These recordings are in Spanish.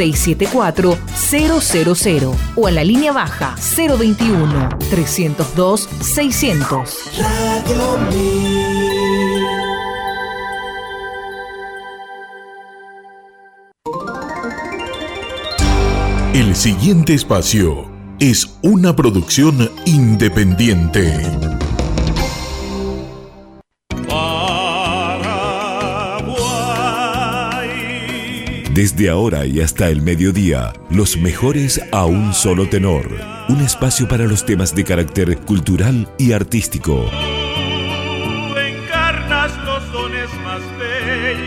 674-000 o a la línea baja 021-302-600. Radio El siguiente espacio es una producción independiente. Desde ahora y hasta el mediodía, los mejores a un solo tenor. Un espacio para los temas de carácter cultural y artístico.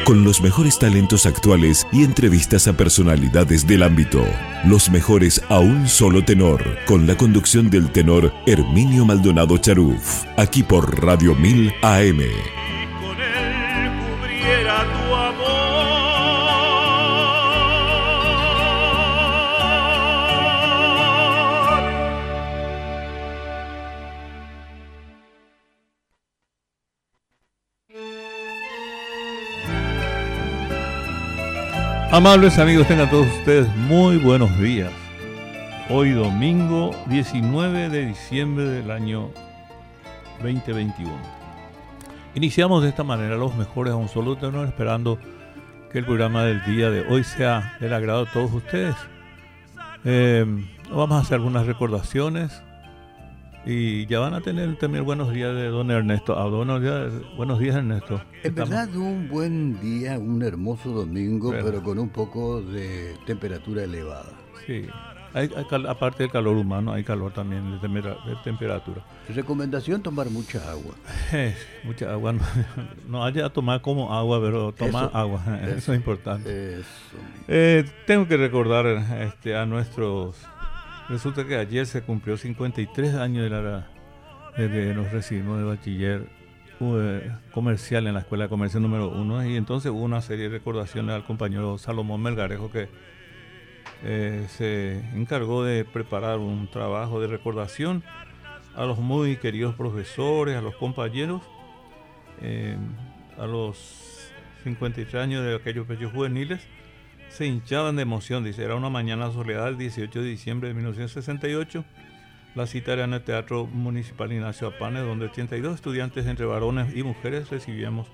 Con los mejores talentos actuales y entrevistas a personalidades del ámbito. Los mejores a un solo tenor. Con la conducción del tenor Herminio Maldonado Charuf. Aquí por Radio 1000 AM. Amables amigos, tengan todos ustedes muy buenos días. Hoy domingo 19 de diciembre del año 2021. Iniciamos de esta manera los mejores a un solo tenor, esperando que el programa del día de hoy sea del agrado de todos ustedes. Eh, vamos a hacer algunas recordaciones, y ya van a tener también buenos días de don Ernesto. Ah, buenos, días, buenos días, Ernesto. Es verdad, un buen día, un hermoso domingo, pero, con un poco de temperatura elevada. Sí, hay, aparte del calor humano, hay calor también de, temperatura. Recomendación, tomar mucha agua. mucha agua. No, haya tomar como agua, pero tomar agua. Eso, es importante. Eh, tengo que recordar este, a nuestros Resulta que ayer se cumplió 53 años de, la, de que nos recibimos de bachiller eh, comercial en la Escuela de Comercio número 1 y entonces hubo una serie de recordaciones al compañero Salomón Melgarejo que eh, se encargó de preparar un trabajo de recordación a los muy queridos profesores, a los compañeros, eh, a los 53 años de aquellos pechos juveniles se hinchaban de emoción. Dice, era una mañana soledad el 18 de diciembre de 1968. La cita era en el Teatro Municipal Ignacio Apane, donde 82 estudiantes entre varones y mujeres recibíamos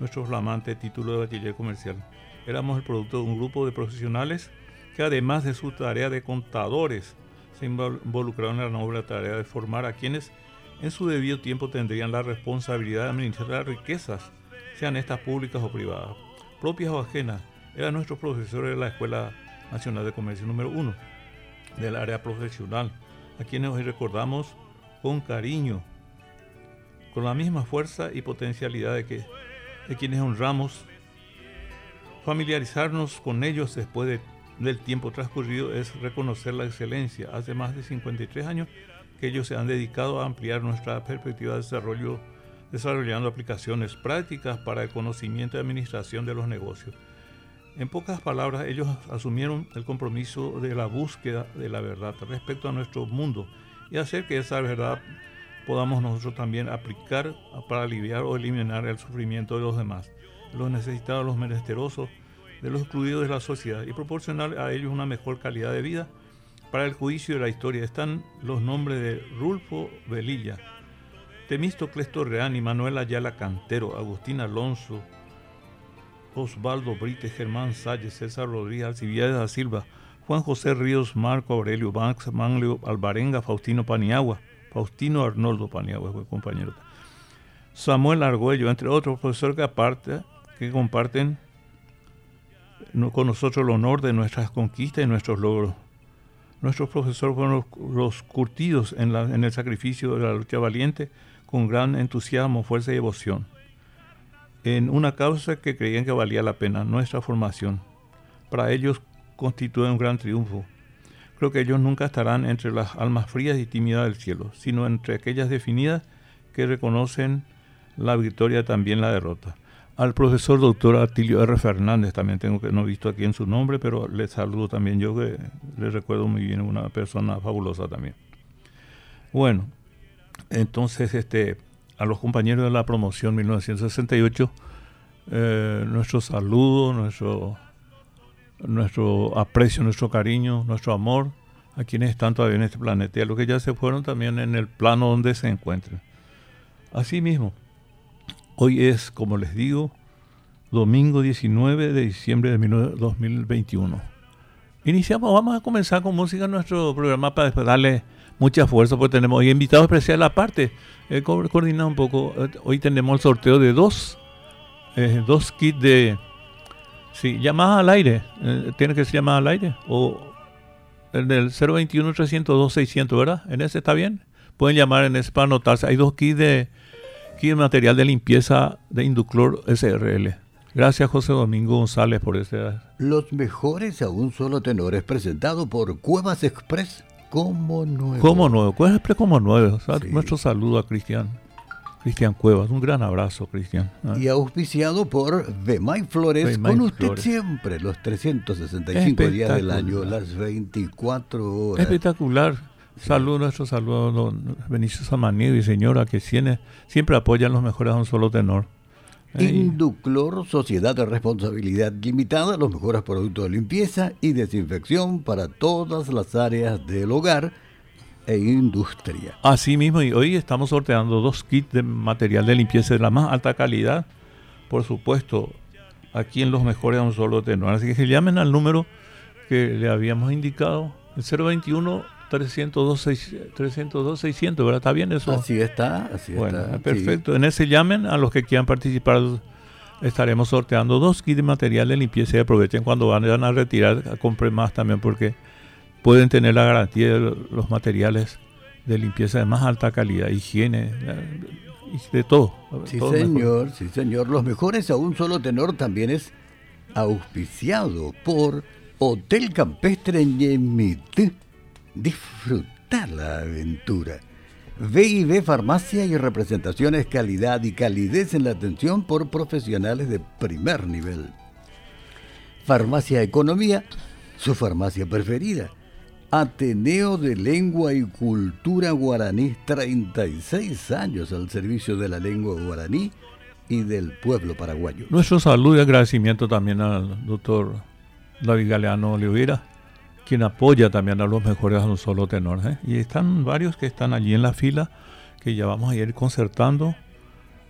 nuestro flamante título de bachiller comercial. Éramos el producto de un grupo de profesionales que además de su tarea de contadores, se involucraron en la noble tarea de formar a quienes en su debido tiempo tendrían la responsabilidad de administrar riquezas, sean estas públicas o privadas, propias o ajenas, era nuestro profesor de la Escuela Nacional de Comercio número uno, del área profesional, a quienes hoy recordamos con cariño, con la misma fuerza y potencialidad de, que, de quienes honramos. Familiarizarnos con ellos después del tiempo transcurrido es reconocer la excelencia. Hace más de 53 años que ellos se han dedicado a ampliar nuestra perspectiva de desarrollo, desarrollando aplicaciones prácticas para el conocimiento y administración de los negocios en pocas palabras, ellos asumieron el compromiso de la búsqueda de la verdad respecto a nuestro mundo y hacer que esa verdad podamos nosotros también aplicar para aliviar o eliminar el sufrimiento de los demás, los necesitados, los menesterosos, de los excluidos de la sociedad y proporcionar a ellos una mejor calidad de vida. Para el juicio de la historia están los nombres de Rulfo Velilla, Temístocles Torreán y Manuel Ayala Cantero, Agustín Alonso, Osvaldo Brite, Germán Salles, César Rodríguez, Alcibiades da Silva, Juan José Ríos, Marco Aurelio Max, Manlio Alvarenga, Faustino Paniagua, Faustino Arnoldo Paniagua, fue compañero. Samuel Argüello, entre otros profesores que comparten con nosotros el honor de nuestras conquistas y nuestros logros. Nuestros profesores fueron los, curtidos en el sacrificio de la lucha valiente con gran entusiasmo, fuerza y devoción en una causa que creían que valía la pena, nuestra formación. Para ellos constituye un gran triunfo. Creo que ellos nunca estarán entre las almas frías y tímidas del cielo, sino entre aquellas definidas que reconocen la victoria también la derrota. Al profesor doctor Atilio R. Fernández, también tengo que no he visto aquí en su nombre, pero le saludo también yo le recuerdo muy bien, una persona fabulosa también. Bueno, entonces este a los compañeros de la promoción 1968 eh, nuestro saludo, nuestro nuestro aprecio, nuestro cariño, nuestro amor a quienes están todavía en este planeta y a los que ya se fueron también en el plano donde se encuentren. Asimismo, hoy es, como les digo, domingo 19 de diciembre de 2021. Iniciamos, vamos a comenzar con música nuestro programa para darle mucha fuerza, porque tenemos hoy invitados especiales aparte. He coordinado un poco, eh, hoy tenemos el sorteo de dos, eh, dos kits de, sí, llamadas al aire, eh, tiene que ser llamada al aire, o el del 021-302-600, ¿verdad? ¿En ese está bien? Pueden llamar en ese para anotarse. Hay dos kits de, kit material de limpieza de Induclor SRL. Gracias José Domingo González por ese. Los mejores a un solo tenor es presentado por Cuevas Express como nuevo. Como nuevo, Express como nuevo. Nuestro saludo a Cristian. Cristian Cuevas, un gran abrazo, Cristian. Y auspiciado por Vemay Flores, con usted siempre, los 365 días del año, las 24 horas. Espectacular. Saludos, nuestro saludo a don Benicio Samanido y señora que siempre, siempre apoyan los mejores a un solo tenor. Induclor, sociedad de responsabilidad limitada, los mejores productos de limpieza y desinfección para todas las áreas del hogar e industria. Así mismo, y hoy estamos sorteando dos kits de material de limpieza de la más alta calidad, por supuesto, aquí en los mejores a un solo tenor. Así que se llamen al número que le habíamos indicado, el 021 302 600, ¿verdad? ¿Está bien eso? Así está, así bueno, Perfecto. En ese llamen a los que quieran participar. Estaremos sorteando dos kits de material de limpieza y aprovechen cuando van a retirar, compren más también porque pueden tener la garantía de los materiales de limpieza de más alta calidad, higiene, de todo. Sí, señor, sí, señor. Los mejores a un solo tenor también es auspiciado por Hotel Campestre Ñemit. Disfrutar la aventura. V&B Farmacia y representaciones calidad y calidez en la atención por profesionales de primer nivel. Farmacia Economía, su farmacia preferida Ateneo de Lengua y Cultura Guaraní, 36 años al servicio de la lengua guaraní y del pueblo paraguayo. Nuestro saludo y agradecimiento también al doctor David Galeano Oliveira, quien apoya también a los mejores a un solo tenor. ¿eh? Y están varios que están allí en la fila, que ya vamos a ir concertando.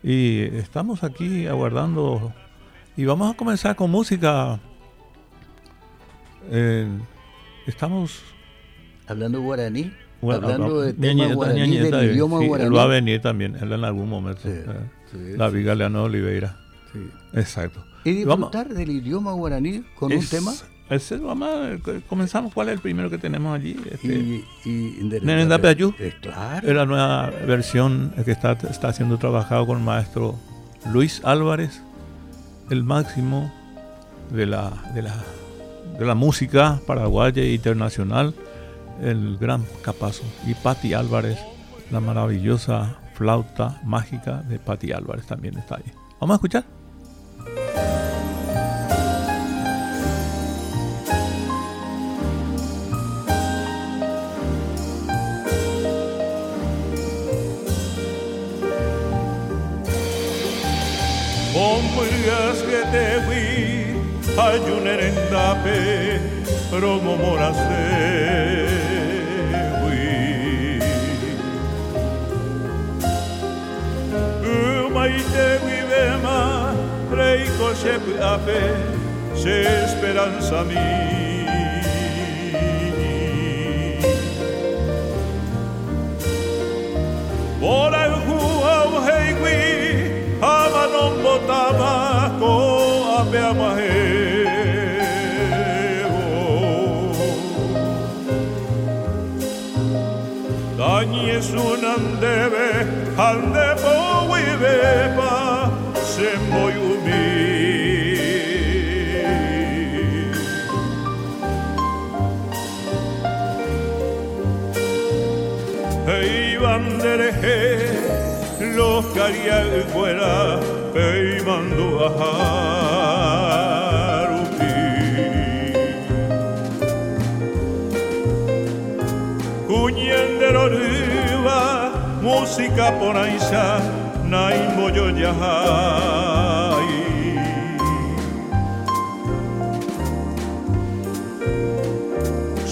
Y estamos aquí aguardando. Y vamos a comenzar con música. Eh, estamos hablando guaraní, hablando de tema guaraní, del idioma guaraní. Él va a venir también, él en algún momento. Eh, la Viga Leano Oliveira. Exacto. ¿Y disfrutar del idioma guaraní con un tema? Ese, vamos comenzamos. ¿Cuál es el primero que tenemos allí? Este, y, y eh, claro. Es la nueva versión que está, está siendo trabajado con el maestro Luis Álvarez, el máximo de la, de la, de la música paraguaya e internacional el gran capazo, y Patti Álvarez, la maravillosa flauta mágica de Patti Álvarez también está ahí. Vamos a escuchar. Que te fui, ayuner en tape, promo morase. maite vivema, reiko shep ape, se esperanza mi. Por el juau heiwi, ama non tako apelma hego Dani es un andebe ande po beba se moy umi Hey bandere los cariagueras fuera hey mando a harupi Cuñendero música por ahí naimbo yo ya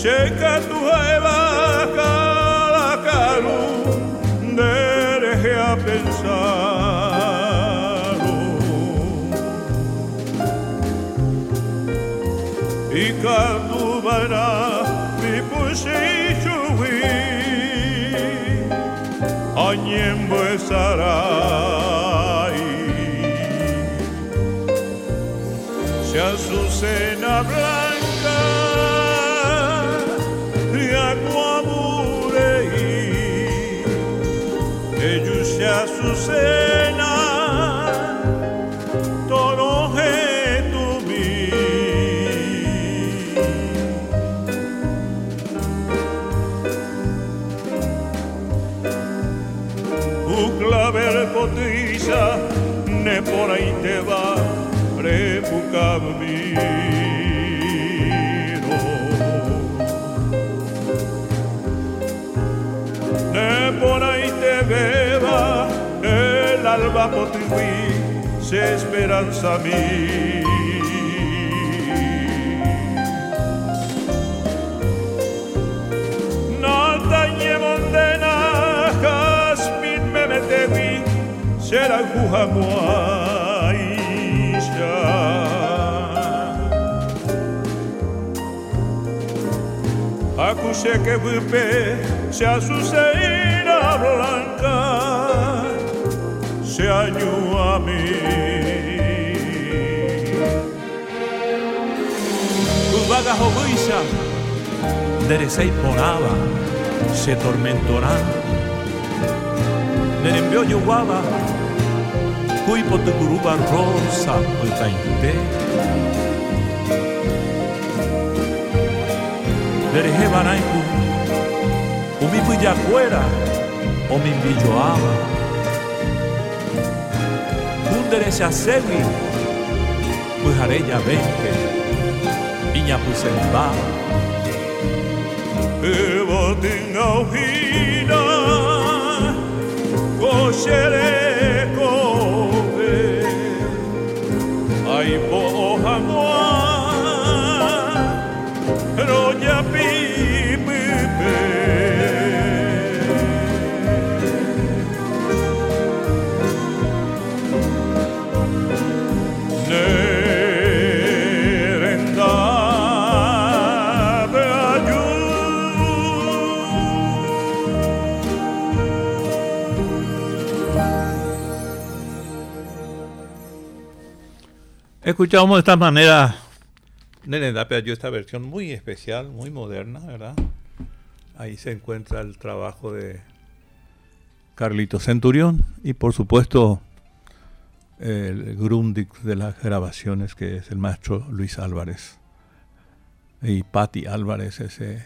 Sheka tu eva cada calu dereje a Anyembo sarai. Se azucena blanca ellos se azucena por ahí te va mi por ahí te beba el alba potriví, se esperanza mí. Será ya Acusé que vupe se asuseí blanca se añó a mí. Uvaga joguisa, derecei poraba, se tormentorá. Nerembio yuguaba, cui potucuruba rosa, oitainte. Dereje baraiku, umipu yacuera, o mi ama Kundere shasewi Pujareya vente Iña pusemba Evo tinga ojina Escuchamos de esta manera Nene Dapia yo esta versión muy especial, muy moderna, ¿verdad? Ahí se encuentra el trabajo de Carlito Centurión y por supuesto el Grundig de las grabaciones que es el maestro Luis Álvarez y Patti Álvarez ese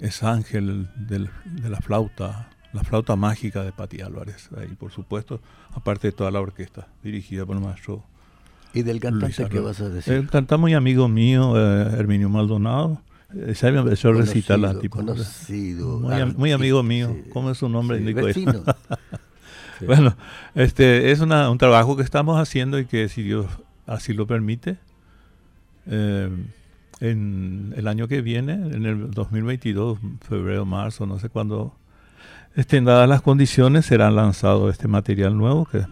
es ángel de la flauta la flauta mágica de Patti Álvarez ahí por supuesto aparte de toda la orquesta dirigida por el maestro ¿Y del cantante qué vas a decir? El cantante muy amigo mío, eh, Herminio Maldonado. Eh, se me empezó a recitar las. Conocido. Muy, amigo mío. ¿Cómo es su nombre? Bueno, este es una, un trabajo que estamos haciendo y que si Dios así lo permite, eh, en el año que viene, en el 2022, febrero, marzo, no sé cuándo, estén dadas las condiciones, será lanzado este material nuevo que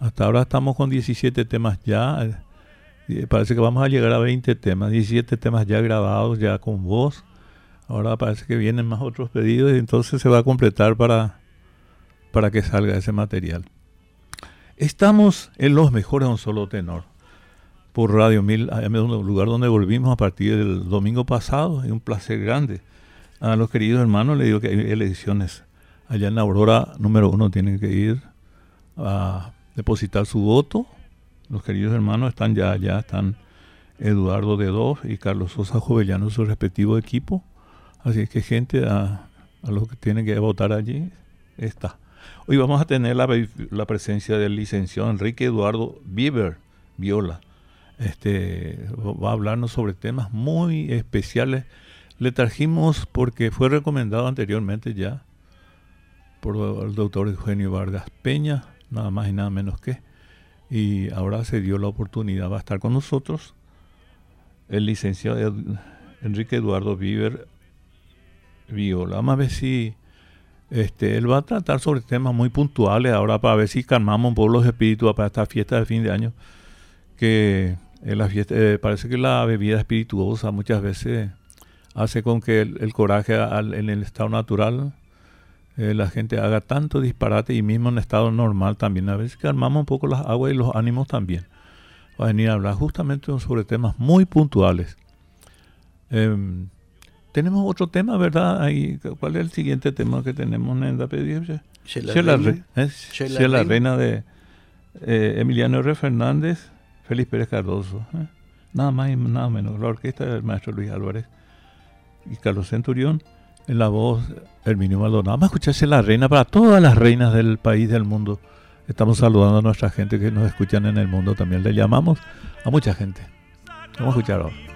hasta ahora estamos con 17 temas ya. Eh, parece que vamos a llegar a 20 temas, 17 temas ya grabados, ya con voz. Ahora parece que vienen más otros pedidos y entonces se va a completar para, para que salga ese material. Estamos en los mejores a un solo tenor. Por Radio 1000 un lugar donde volvimos a partir del domingo pasado. Es un placer grande. A los queridos hermanos les digo que hay elecciones. Allá en la Aurora número uno tienen que ir a depositar su voto. Los queridos hermanos están ya allá, están Eduardo de Dos y Carlos Sosa Jovellano, su respectivo equipo. Así es que gente, a, los que tienen que votar allí, está. Hoy vamos a tener la, la presencia del licenciado Enrique Eduardo Bieber, Viola. Este, va a hablarnos sobre temas muy especiales. Le trajimos porque fue recomendado anteriormente ya por el doctor Eugenio Vargas Peña, nada más y nada menos que. Y ahora se dio la oportunidad, va a estar con nosotros el licenciado Enrique Eduardo Viver Viola. Vamos a ver si este, él va a tratar sobre temas muy puntuales ahora para ver si calmamos un poco los espíritus para esta fiesta de fin de año. Que en la fiesta, eh, parece que la bebida espirituosa muchas veces hace con que el, coraje en el estado natural eh, la gente haga tanto disparate y mismo en estado normal también. A veces calmamos un poco las aguas y los ánimos también. Va a venir a hablar justamente sobre temas muy puntuales. Em, tenemos otro tema, ¿verdad? Ahí, ¿Cuál es el siguiente tema que tenemos en la pedición? Sheila, la Reina de eh, Emiliano R. Fernández, Félix Pérez Cardoso. ¿eh? Nada más y nada menos. La orquesta del maestro Luis Álvarez y Carlos Centurión. En la voz, Herminio Maldonado. Vamos a escucharse la reina para todas las reinas del país, del mundo. Estamos saludando a nuestra gente que nos escuchan en el mundo. También le llamamos a mucha gente. Vamos a escuchar.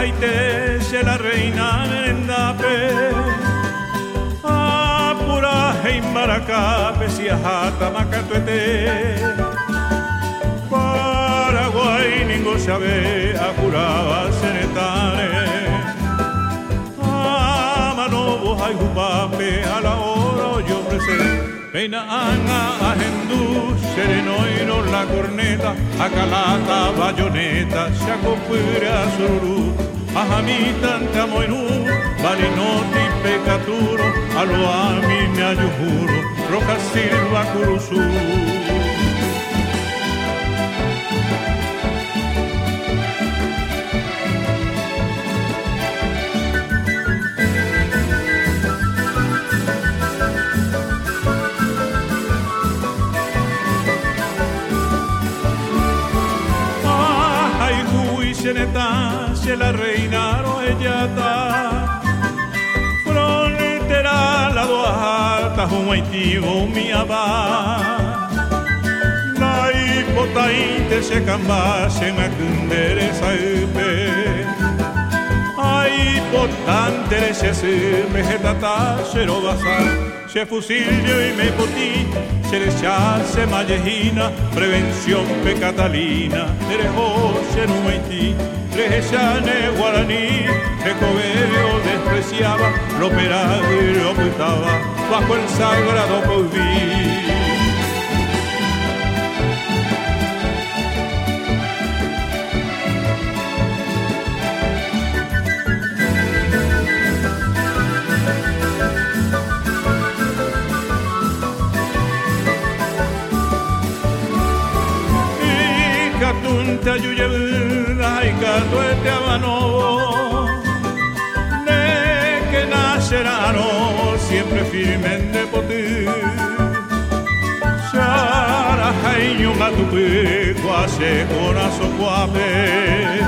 Paite se la reina nendape apura heimbaracape si ajata macatuete Paraguay ningo sabe apuraba senetare amanobo hay jupape a la hora yo presente Peina anga ahendu, serenoiro la corneta, acalata bayoneta, shakopura sururu, ahamitan tamoinu, balinoti pecaturo, aloami me ayuhuru, roca silva curusu. se la reina roellata frontera la doa alta un haitivo mi abá la hipotainte se cambase me cundere saipe ay potante se se me jetata se fusilio y me potí se le se mallejina, prevención pe Catalina, se en un Haití, ne guaraní, cobeo despreciaba, lo operaba y lo ocultaba bajo el sagrado COVID. Yuyevna y gato este abano de que nacerano siempre firme de potir Shara jainyo matupe kwase corazo cuape.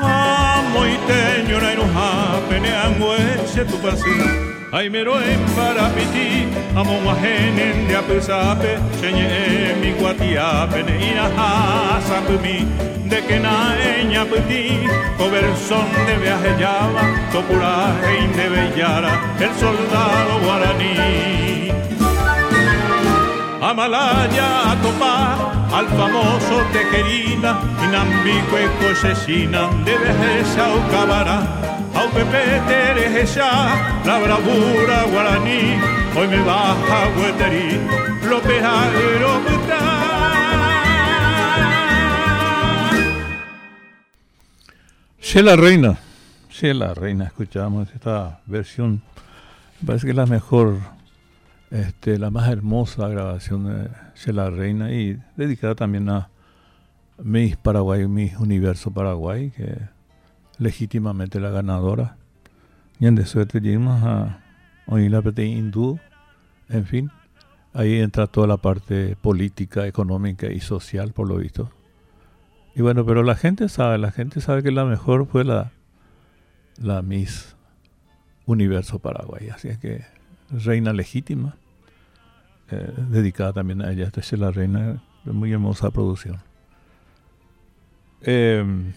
Amo y teño na enoja ne angüe tu pasín Ay mero en parapiti, amo wahenen de apesape, chenye mi guatiape ne inaha mi de que na eña peti, cover son de viaje llama, topuraje de bellara, el soldado guaraní. Amalaya a topar al famoso Tejerina, Inambique cosesina, de vejeza o cabará, Pepe Tereja, la bravura guaraní, hoy me baja Hueterí, López Aeropuerta. Sí, la reina, sí, la reina, escuchamos esta versión, me parece que es la mejor, este, la más hermosa grabación de la Reina y dedicada también a Miss Paraguay, Miss Universo Paraguay, que legítimamente la ganadora. Y en de suerte llegamos a hindú, en fin. Ahí entra toda la parte política, económica y social, por lo visto. Y bueno, pero la gente sabe, la gente sabe que la mejor fue la, la Miss Universo Paraguay. Así es que reina legítima, eh, dedicada también a ella. Esta es la reina muy hermosa producción. Em,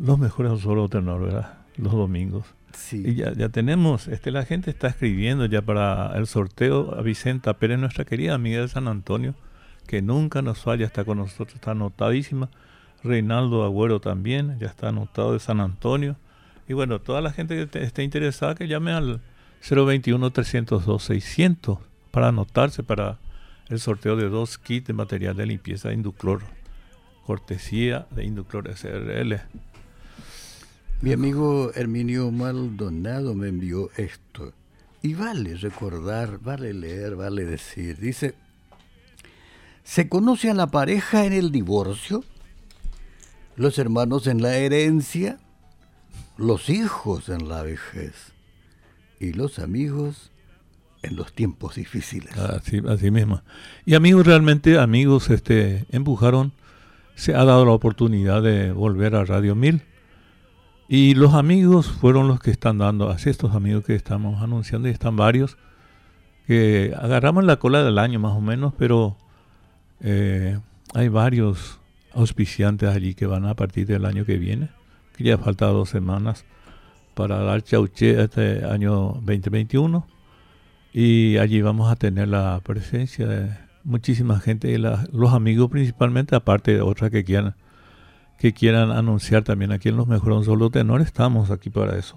los mejores solo tenor, ¿verdad? Los domingos. Sí. Y ya, ya tenemos, este, la gente está escribiendo ya para el sorteo a Vicenta Pérez, nuestra querida amiga de San Antonio, que nunca nos falla, está con nosotros, está anotadísima. Reinaldo Agüero también, ya está anotado de San Antonio. Y bueno, toda la gente que esté interesada que llame al 021-302-600 para anotarse para el sorteo de dos kits de material de limpieza de Induclor, cortesía de Induclor SRL. Mi amigo Herminio Maldonado me envió esto. Y vale recordar, vale leer, vale decir. Dice, ¿se conoce a la pareja en el divorcio? ¿Los hermanos en la herencia? ¿Los hijos en la vejez? ¿Y los amigos en los tiempos difíciles. Así, así mismo. Y amigos, realmente amigos, este, empujaron, se ha dado la oportunidad de volver a Radio 1000. Y los amigos fueron los que están dando, así estos amigos que estamos anunciando, y están varios, que agarramos la cola del año más o menos, pero eh, hay varios auspiciantes allí que van a partir del año que viene, que ya falta dos semanas para dar chauche este año 2021 y allí vamos a tener la presencia de muchísima gente y los amigos principalmente, aparte de otras que quieran que quieran anunciar también aquí en los mejores solo tenores, estamos aquí para eso.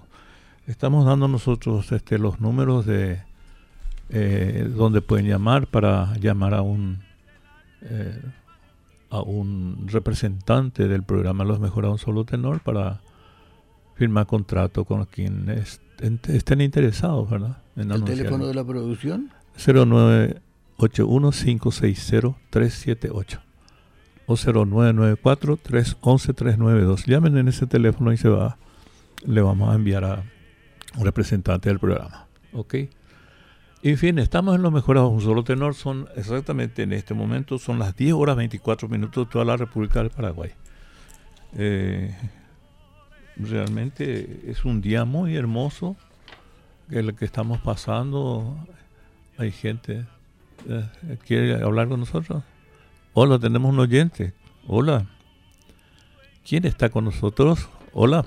Estamos dando nosotros este, los números de eh, donde pueden llamar para llamar a un eh, a un representante del programa Los Mejores a un Solo Tenor para firmar contrato con quien estén interesados, ¿verdad? ¿El teléfono de la producción? 0981-560-378 o 0994-311-392. Llamen en ese teléfono y se va, le vamos a enviar a un representante del programa. ¿Ok? En fin, estamos en lo mejor a un solo tenor. Son exactamente en este momento, son las 10 horas 24 minutos de toda la República del Paraguay. Eh, realmente es un día muy hermoso el que estamos pasando, hay gente eh, quiere hablar con nosotros. Hola, tenemos un oyente. Hola. ¿Quién está con nosotros? Hola.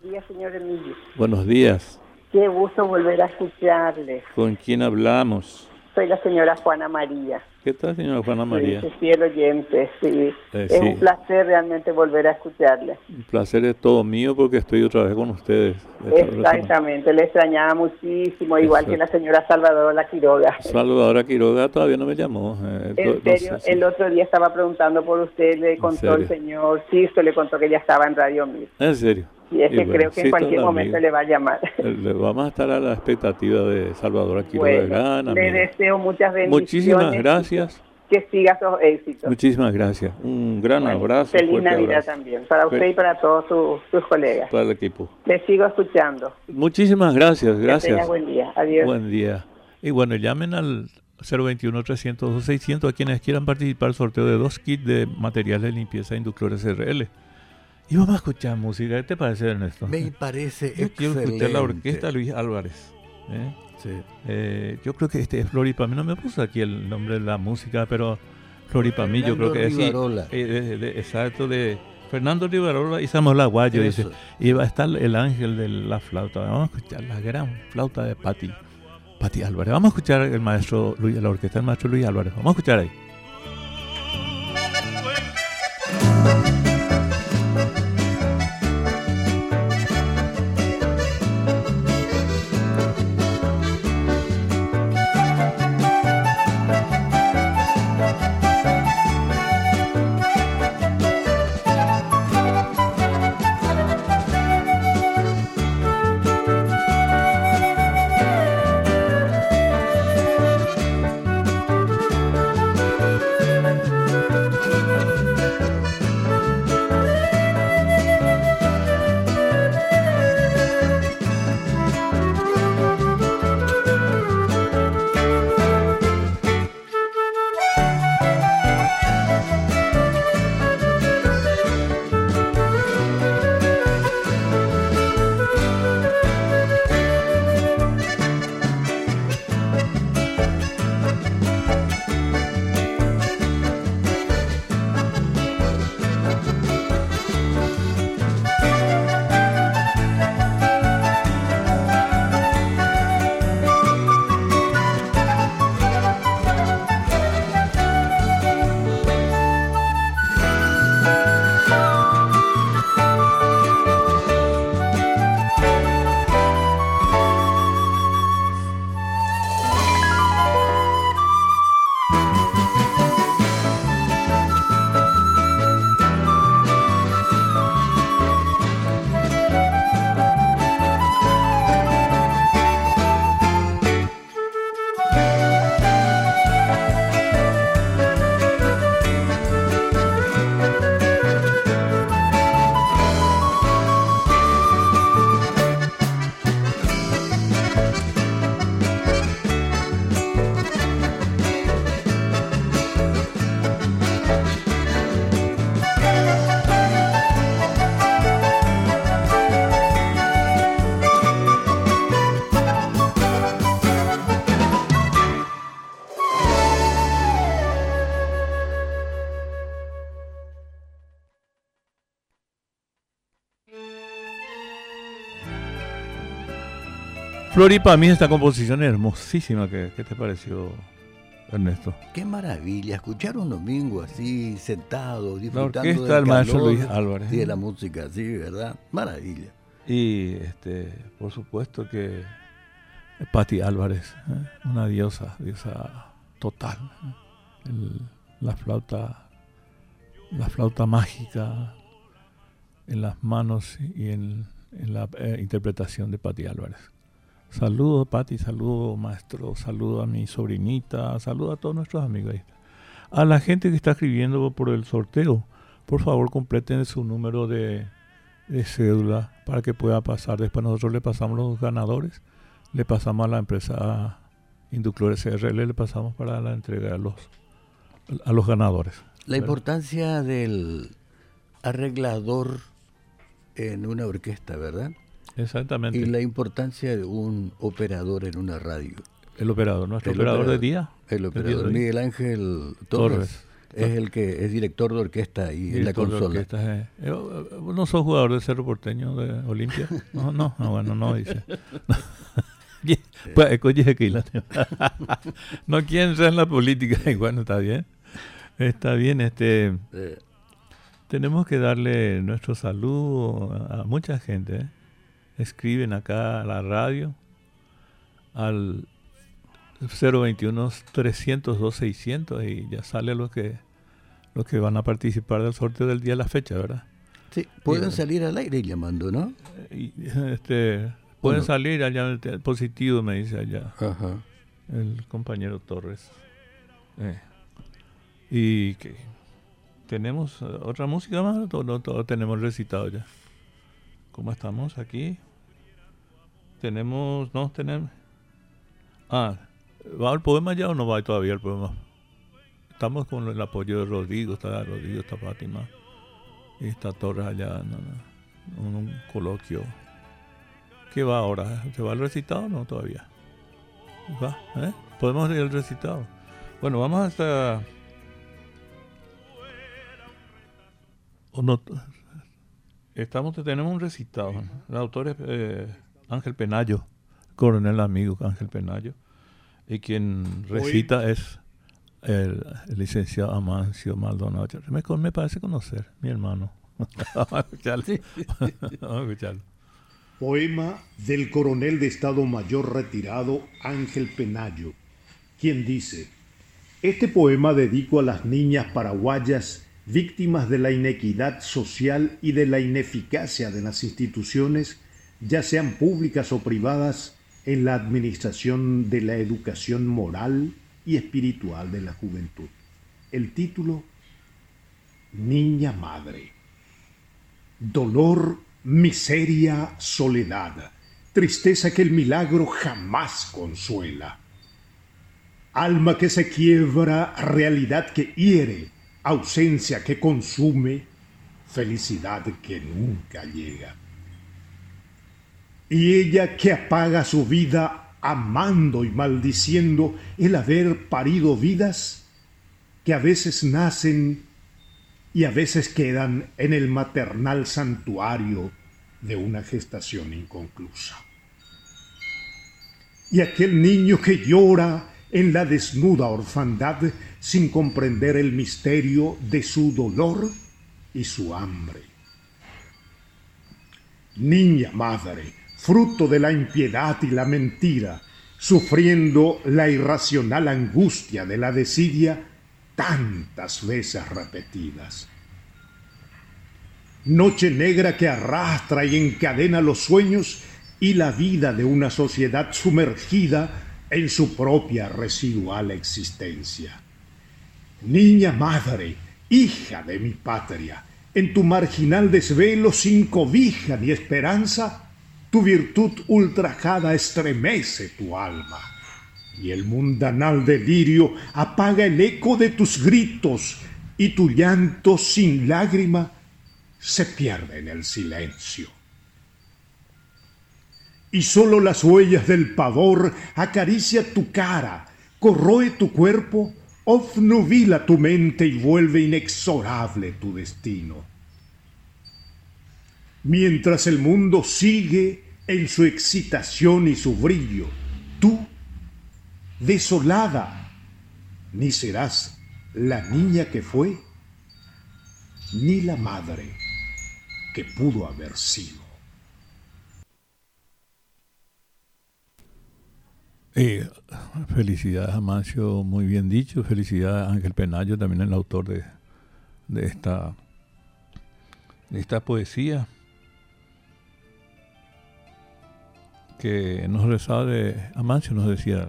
Buenos días, señor Emilio. Buenos días. Qué gusto volver a escucharle. ¿Con quién hablamos? Soy la señora Juana María. ¿Qué tal, señora Juana María? Sí, fiel oyente, sí. Eh, es un placer realmente volver a escucharle. Un placer es todo mío porque estoy otra vez con ustedes. Exactamente, le extrañaba muchísimo, igual que la señora Salvadora Quiroga. Salvadora Quiroga todavía no me llamó. Eh, en serio, el otro día estaba preguntando por usted, le contó el señor Sisto, le contó que ya estaba en Radio Mil. ¿En serio? Y es que creo que en cualquier momento le va a llamar. Le vamos a estar a la expectativa de Salvador Quiroga. Bueno, le deseo muchas bendiciones. Muchísimas gracias. Que siga sus éxitos. Muchísimas gracias. Un gran abrazo. Feliz Navidad también. Para usted y para todos sus, colegas. Para el equipo. Le sigo escuchando. Muchísimas gracias. Gracias. Que buen día. Adiós. Buen día. Y bueno, llamen al 021 300 600 a quienes quieran participar sorteo de dos kits de materiales de limpieza Induclores SRL. Y vamos a escuchar música. ¿Qué te parece, Ernesto? Me parece Yo quiero escuchar la orquesta Luis Álvarez. ¿eh? Sí. Eh, yo creo que este es Floripa. A mí no me puso aquí el nombre de la música, pero Floripa a mí yo creo que es eh, exacto, de Fernando Rivarola y Samuel Aguayo. Dice, y va a estar el ángel de la flauta. Vamos a escuchar la gran flauta de Pati. Pati Álvarez. Vamos a escuchar el maestro Luis, la orquesta del maestro Luis Álvarez. Vamos a escuchar ahí. Flori, para mí esta composición es hermosísima. ¿Qué, te pareció, Ernesto? Qué maravilla, escuchar un domingo así, sentado, disfrutando la orquesta del, maestro Luis Álvarez. Sí, de la música, sí, ¿verdad? Maravilla. Y, este, por supuesto que Patti Álvarez, ¿eh? una diosa, diosa total. ¿eh? la flauta, la flauta mágica en las manos y en, la eh, interpretación de Patti Álvarez. Saludo, Pati, saludo, maestro, saludo a mi sobrinita, saludo a todos nuestros amigos. A la gente que está escribiendo por el sorteo, por favor completen su número de, cédula para que pueda pasar. Después nosotros le pasamos los ganadores, le pasamos a la empresa Induclores CRL, le pasamos para la entrega a los, a los ganadores. La importancia del arreglador en una orquesta, ¿verdad? Exactamente. Y la importancia de un operador en una radio. El operador, nuestro operador, de día. El operador Miguel Ángel Torres. Es el que es director de orquesta ahí en la consola. Eh. Eh, ¿No sos jugador de Cerro Porteño de Olimpia? No, no, no, bueno, no, dice. pues, no quieren ser en la política y bueno, está bien. Está bien, este... Tenemos que darle nuestro saludo a, mucha gente, ¿eh? Escriben acá a la radio al 021 302 600 y ya sale lo que los que van a participar del sorteo del día de la fecha, ¿verdad? Sí, pueden salir al aire llamando, ¿no? Y, este, pueden salir allá positivo, me dice allá. El compañero Torres. Eh. Y que tenemos otra música más, todo, todo tenemos recitado ya. ¿Cómo estamos aquí? Tenemos, no tenemos. Ah, ¿va el poema ya o no va todavía el poema? Estamos con el apoyo de Rodrigo, está Rodrigo, está Fátima, y está Torres allá en un, coloquio. ¿Qué va ahora? ¿Se va el recitado o no todavía? ¿Va? ¿Eh? ¿Podemos ir al recitado? Bueno, vamos hasta... O no, estamos, tenemos un recitado. El autor es eh, Ángel Penayo, coronel amigo Ángel Penayo, y quien recita es el, licenciado Amancio Maldonado. Me, me, parece conocer, mi hermano. Vamos a escucharlo. Vamos a escucharlo. Poema del coronel de Estado Mayor retirado Ángel Penayo, quien dice, este poema dedico a las niñas paraguayas víctimas de la inequidad social y de la ineficacia de las instituciones ya sean públicas o privadas, en la administración de la educación moral y espiritual de la juventud. El título, Niña Madre. Dolor, miseria, soledad, tristeza que el milagro jamás consuela. Alma que se quiebra, realidad que hiere, ausencia que consume, felicidad que nunca llega y ella que apaga su vida amando y maldiciendo el haber parido vidas que a veces nacen y a veces quedan en el maternal santuario de una gestación inconclusa. Y aquel niño que llora en la desnuda orfandad sin comprender el misterio de su dolor y su hambre. Niña madre, fruto de la impiedad y la mentira, sufriendo la irracional angustia de la desidia tantas veces repetidas. Noche negra que arrastra y encadena los sueños y la vida de una sociedad sumergida en su propia residual existencia. Niña madre, hija de mi patria, en tu marginal desvelo sin cobija ni esperanza, tu virtud ultrajada estremece tu alma, y el mundanal delirio apaga el eco de tus gritos, y tu llanto sin lágrima se pierde en el silencio. Y sólo las huellas del pavor acaricia tu cara, corroe tu cuerpo, obnubila tu mente y vuelve inexorable tu destino. Mientras el mundo sigue en su excitación y su brillo, tú, desolada, ni serás la niña que fue, ni la madre que pudo haber sido. Eh, felicidades a Mancio, muy bien dicho. Felicidades Ángel Penayo, también el autor de, de, esta, de esta poesía. Que nos rezaba de Amancio, nos decía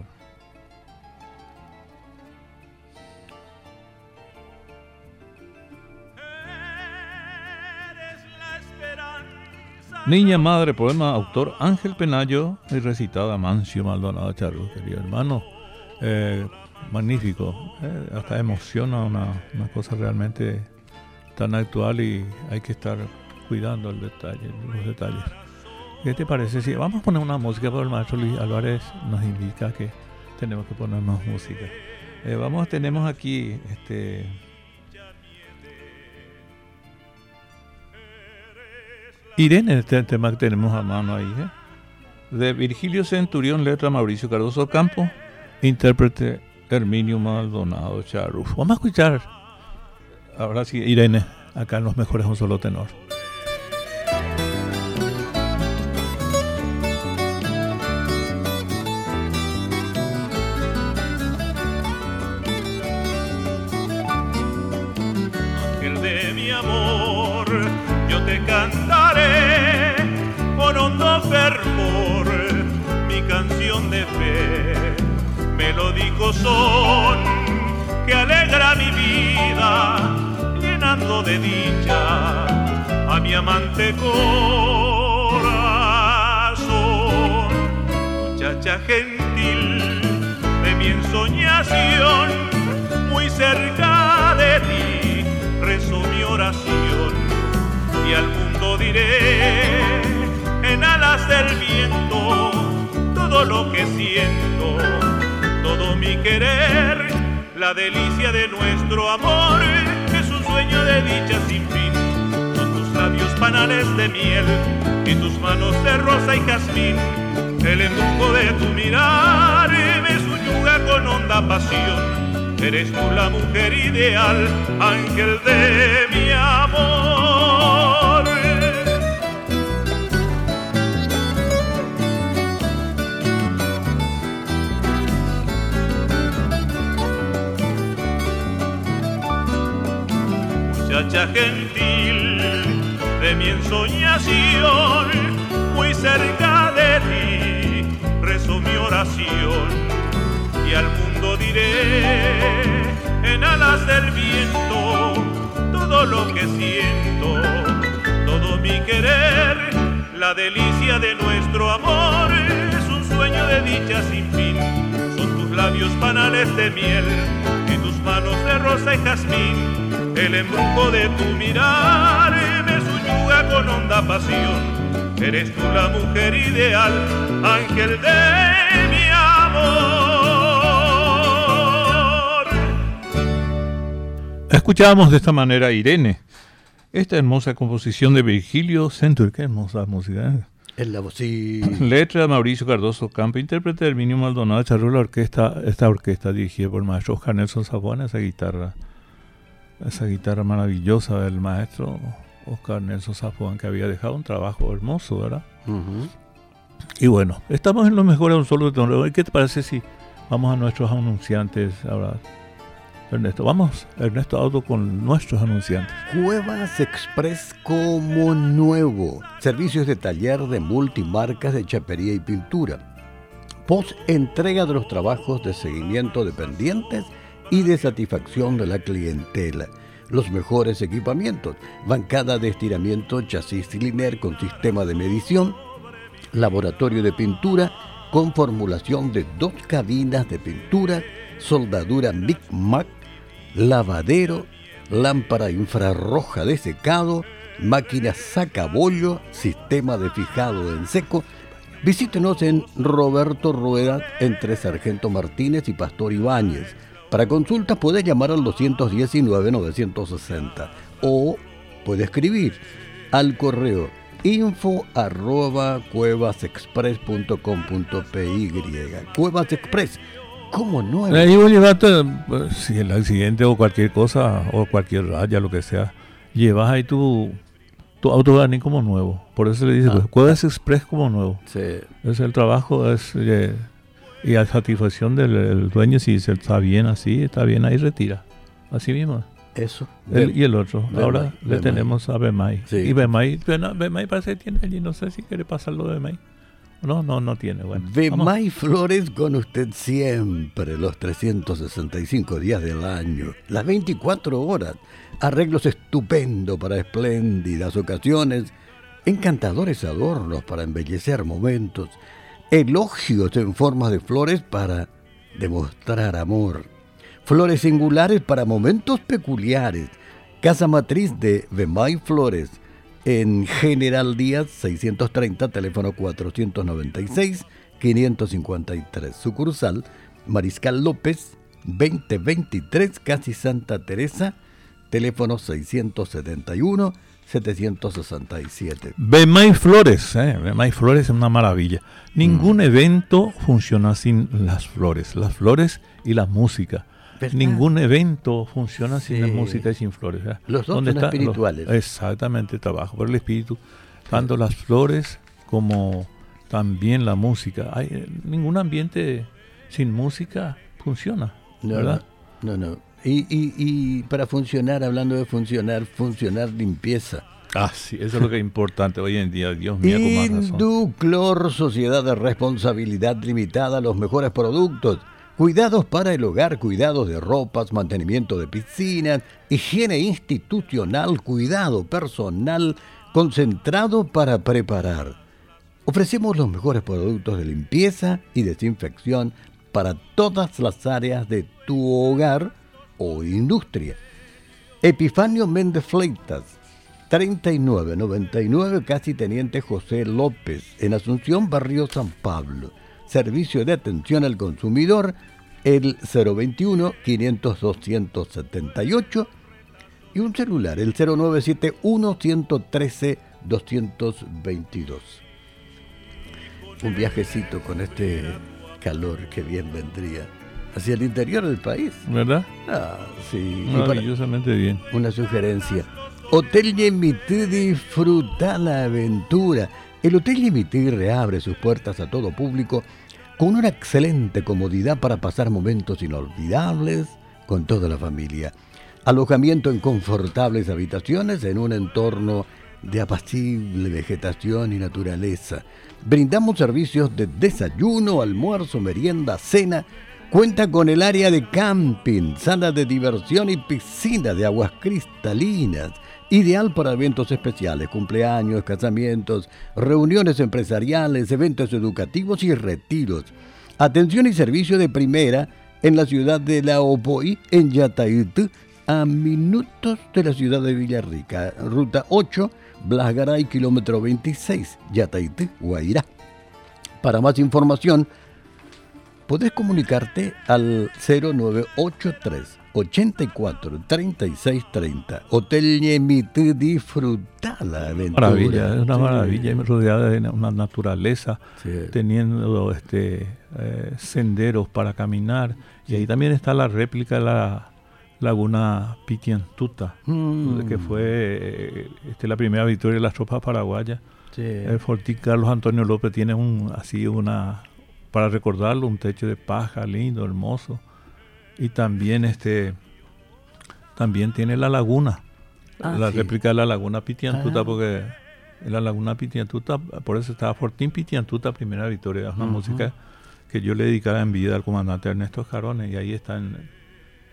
Niña Madre, poema autor Ángel Penayo y recitada Mancio Maldonado Charro, querido hermano. Eh, magnífico, eh, hasta emociona una, cosa realmente tan actual y hay que estar cuidando el detalle, los detalles. ¿Qué te parece? Si vamos a poner una música, pero el maestro Luis Álvarez nos indica que tenemos que poner más música. Eh, vamos, tenemos aquí este Irene, este tema que tenemos a mano ahí, ¿eh? de Virgilio Centurión, letra Mauricio Cardoso Campo, intérprete Herminio Maldonado Charuf. Vamos a escuchar ahora sí, Irene, acá en Los Mejores un solo tenor. Amante corazón. Muchacha gentil de mi ensoñación, muy cerca de ti rezo mi oración y al mundo diré en alas del viento todo lo que siento todo mi querer, la delicia de nuestro amor es un sueño de dicha sin. Labios panales de miel y tus manos de rosa y jazmín. El embrujo de tu mirar me subyuga con honda pasión. Eres tú la mujer ideal, ángel de mi amor. muchacha gentil mi ensoñación, muy cerca de ti rezo mi oración. Y al mundo diré en alas del viento todo lo que siento, todo mi querer, la delicia de nuestro amor es un sueño de dicha sin fin, son tus labios panales de miel y tus manos de rosa y jazmín el embrujo de tu mirar subyuga con honda pasión. Eres tú la mujer ideal, ángel de mi amor. Escuchábamos de esta manera a Irene, esta hermosa composición de Virgilio Centur. Qué hermosa música. ¿eh? En la voz, Letra de Mauricio Cardoso Campo, intérprete del Mínimo Maldonado Charro, la orquesta, esta orquesta dirigida por el maestro Oscar Nelson esa guitarra esa guitarra maravillosa del maestro Oscar Nelson Zafón, que había dejado un trabajo hermoso, ¿verdad? Y bueno, estamos en lo mejor de un solo tono. ¿Qué te parece si vamos a nuestros anunciantes ahora? Ernesto, vamos, Ernesto Auto con nuestros anunciantes. Cuevas Express como nuevo. Servicios de taller de multimarcas de chapería y pintura. Post entrega de los trabajos de seguimiento de pendientes y de satisfacción de la clientela. Los mejores equipamientos, bancada de estiramiento, chasis cilindro con sistema de medición, laboratorio de pintura con formulación de dos cabinas de pintura, soldadura Mic-Mac, lavadero, lámpara infrarroja de secado, máquina sacabollo, sistema de fijado en seco. Visítenos en Roberto Rueda entre Sargento Martínez y Pastor Ibáñez para consultas puede llamar al 219-960 o puede escribir al correo info arroba cuevasexpress.com.py. Cuevas Express, como nuevo. Ahí vos llevaste, pues, si el accidente o cualquier cosa, o cualquier raya, lo que sea, llevas ahí tu, tu auto como nuevo. Por eso le dice, Ah. pues, Cuevas Express como nuevo. Sí. Es el trabajo, es eh, y la satisfacción del el dueño, si se está bien así, está bien, ahí retira. Así mismo. Eso. El- y el otro. Ahora le tenemos a Bemay. Sí. Y Bemay, bueno, Bemay parece que tiene allí, no sé si quiere pasarlo de Bemay. No, no, no tiene. Bueno. Bemay Flores con usted siempre, los 365 días del año, las 24 horas. Arreglos estupendo para espléndidas ocasiones, encantadores adornos para embellecer momentos, elogios en forma de flores para demostrar amor, flores singulares para momentos peculiares. Casa matriz de Bemay Flores en General Díaz 630, teléfono 496-553. Sucursal Mariscal López 2023, casi Santa Teresa, teléfono 671-767. Bemay Flores, eh, Bemay Flores es una maravilla. Ningún Mm. evento funciona sin las flores, las flores y la música. ¿Verdad? Ningún evento funciona sin la Sí. música y sin flores. ¿eh? Los dos ¿Dónde son espirituales. Los- exactamente, trabajo por el espíritu. Tanto las flores como también la música. Hay, eh, ningún ambiente sin música funciona, No, ¿verdad? no, no. Y, y, y para funcionar, hablando de funcionar, funcionar limpieza. Ah, sí, eso es lo que es importante hoy en día. Dios mío, con más razón. Induclor, sociedad de responsabilidad limitada, los mejores productos. Cuidados para el hogar, cuidados de ropas, mantenimiento de piscinas, higiene institucional, cuidado personal, concentrado para preparar. Ofrecemos los mejores productos de limpieza y desinfección para todas las áreas de tu hogar industria. Epifanio Méndez Fleitas, 3999, casi Teniente José López, en Asunción, Barrio San Pablo. Servicio de atención al consumidor, el 021-500-278 y un celular, el 0971-113-222. Un viajecito con este calor que bien vendría hacia el interior del país. ¿Verdad? Ah, sí. Maravillosamente bien. una sugerencia. Hotel Yemití disfruta la aventura. El Hotel Yemití reabre sus puertas a todo público con una excelente comodidad para pasar momentos inolvidables con toda la familia. Alojamiento en confortables habitaciones en un entorno de apacible vegetación y naturaleza. Brindamos servicios de desayuno, almuerzo, merienda, cena. Cuenta con el área de camping, sala de diversión y piscina de aguas cristalinas. Ideal para eventos especiales, cumpleaños, casamientos, reuniones empresariales, eventos educativos y retiros. Atención y servicio de primera en la ciudad de La Opoy, en Yataitú, a minutos de la ciudad de Villarrica. Ruta 8, Blasgaray, kilómetro 26, Yataitú, Guairá. Para más información, Podés comunicarte al 0983 84 36 30. Hotel Ñemití, disfruta la aventura. Maravilla, es una maravilla, rodeada de una naturaleza, Sí. teniendo este eh, senderos para caminar. Y ahí también está la réplica de la laguna Pitiantuta, Mm. que fue eh, este, la primera victoria de las tropas paraguayas. Sí. El Fortín Carlos Antonio López tiene un así una para recordarlo un techo de paja lindo, hermoso. Y también este también tiene la laguna. Ah, la sí. réplica de la laguna Pitiantuta Ah. porque en la laguna Pitiantuta, por eso estaba Fortín Pitiantuta, primera victoria, es una música que yo le dedicaba en vida al comandante Ernesto Jarones y ahí está en,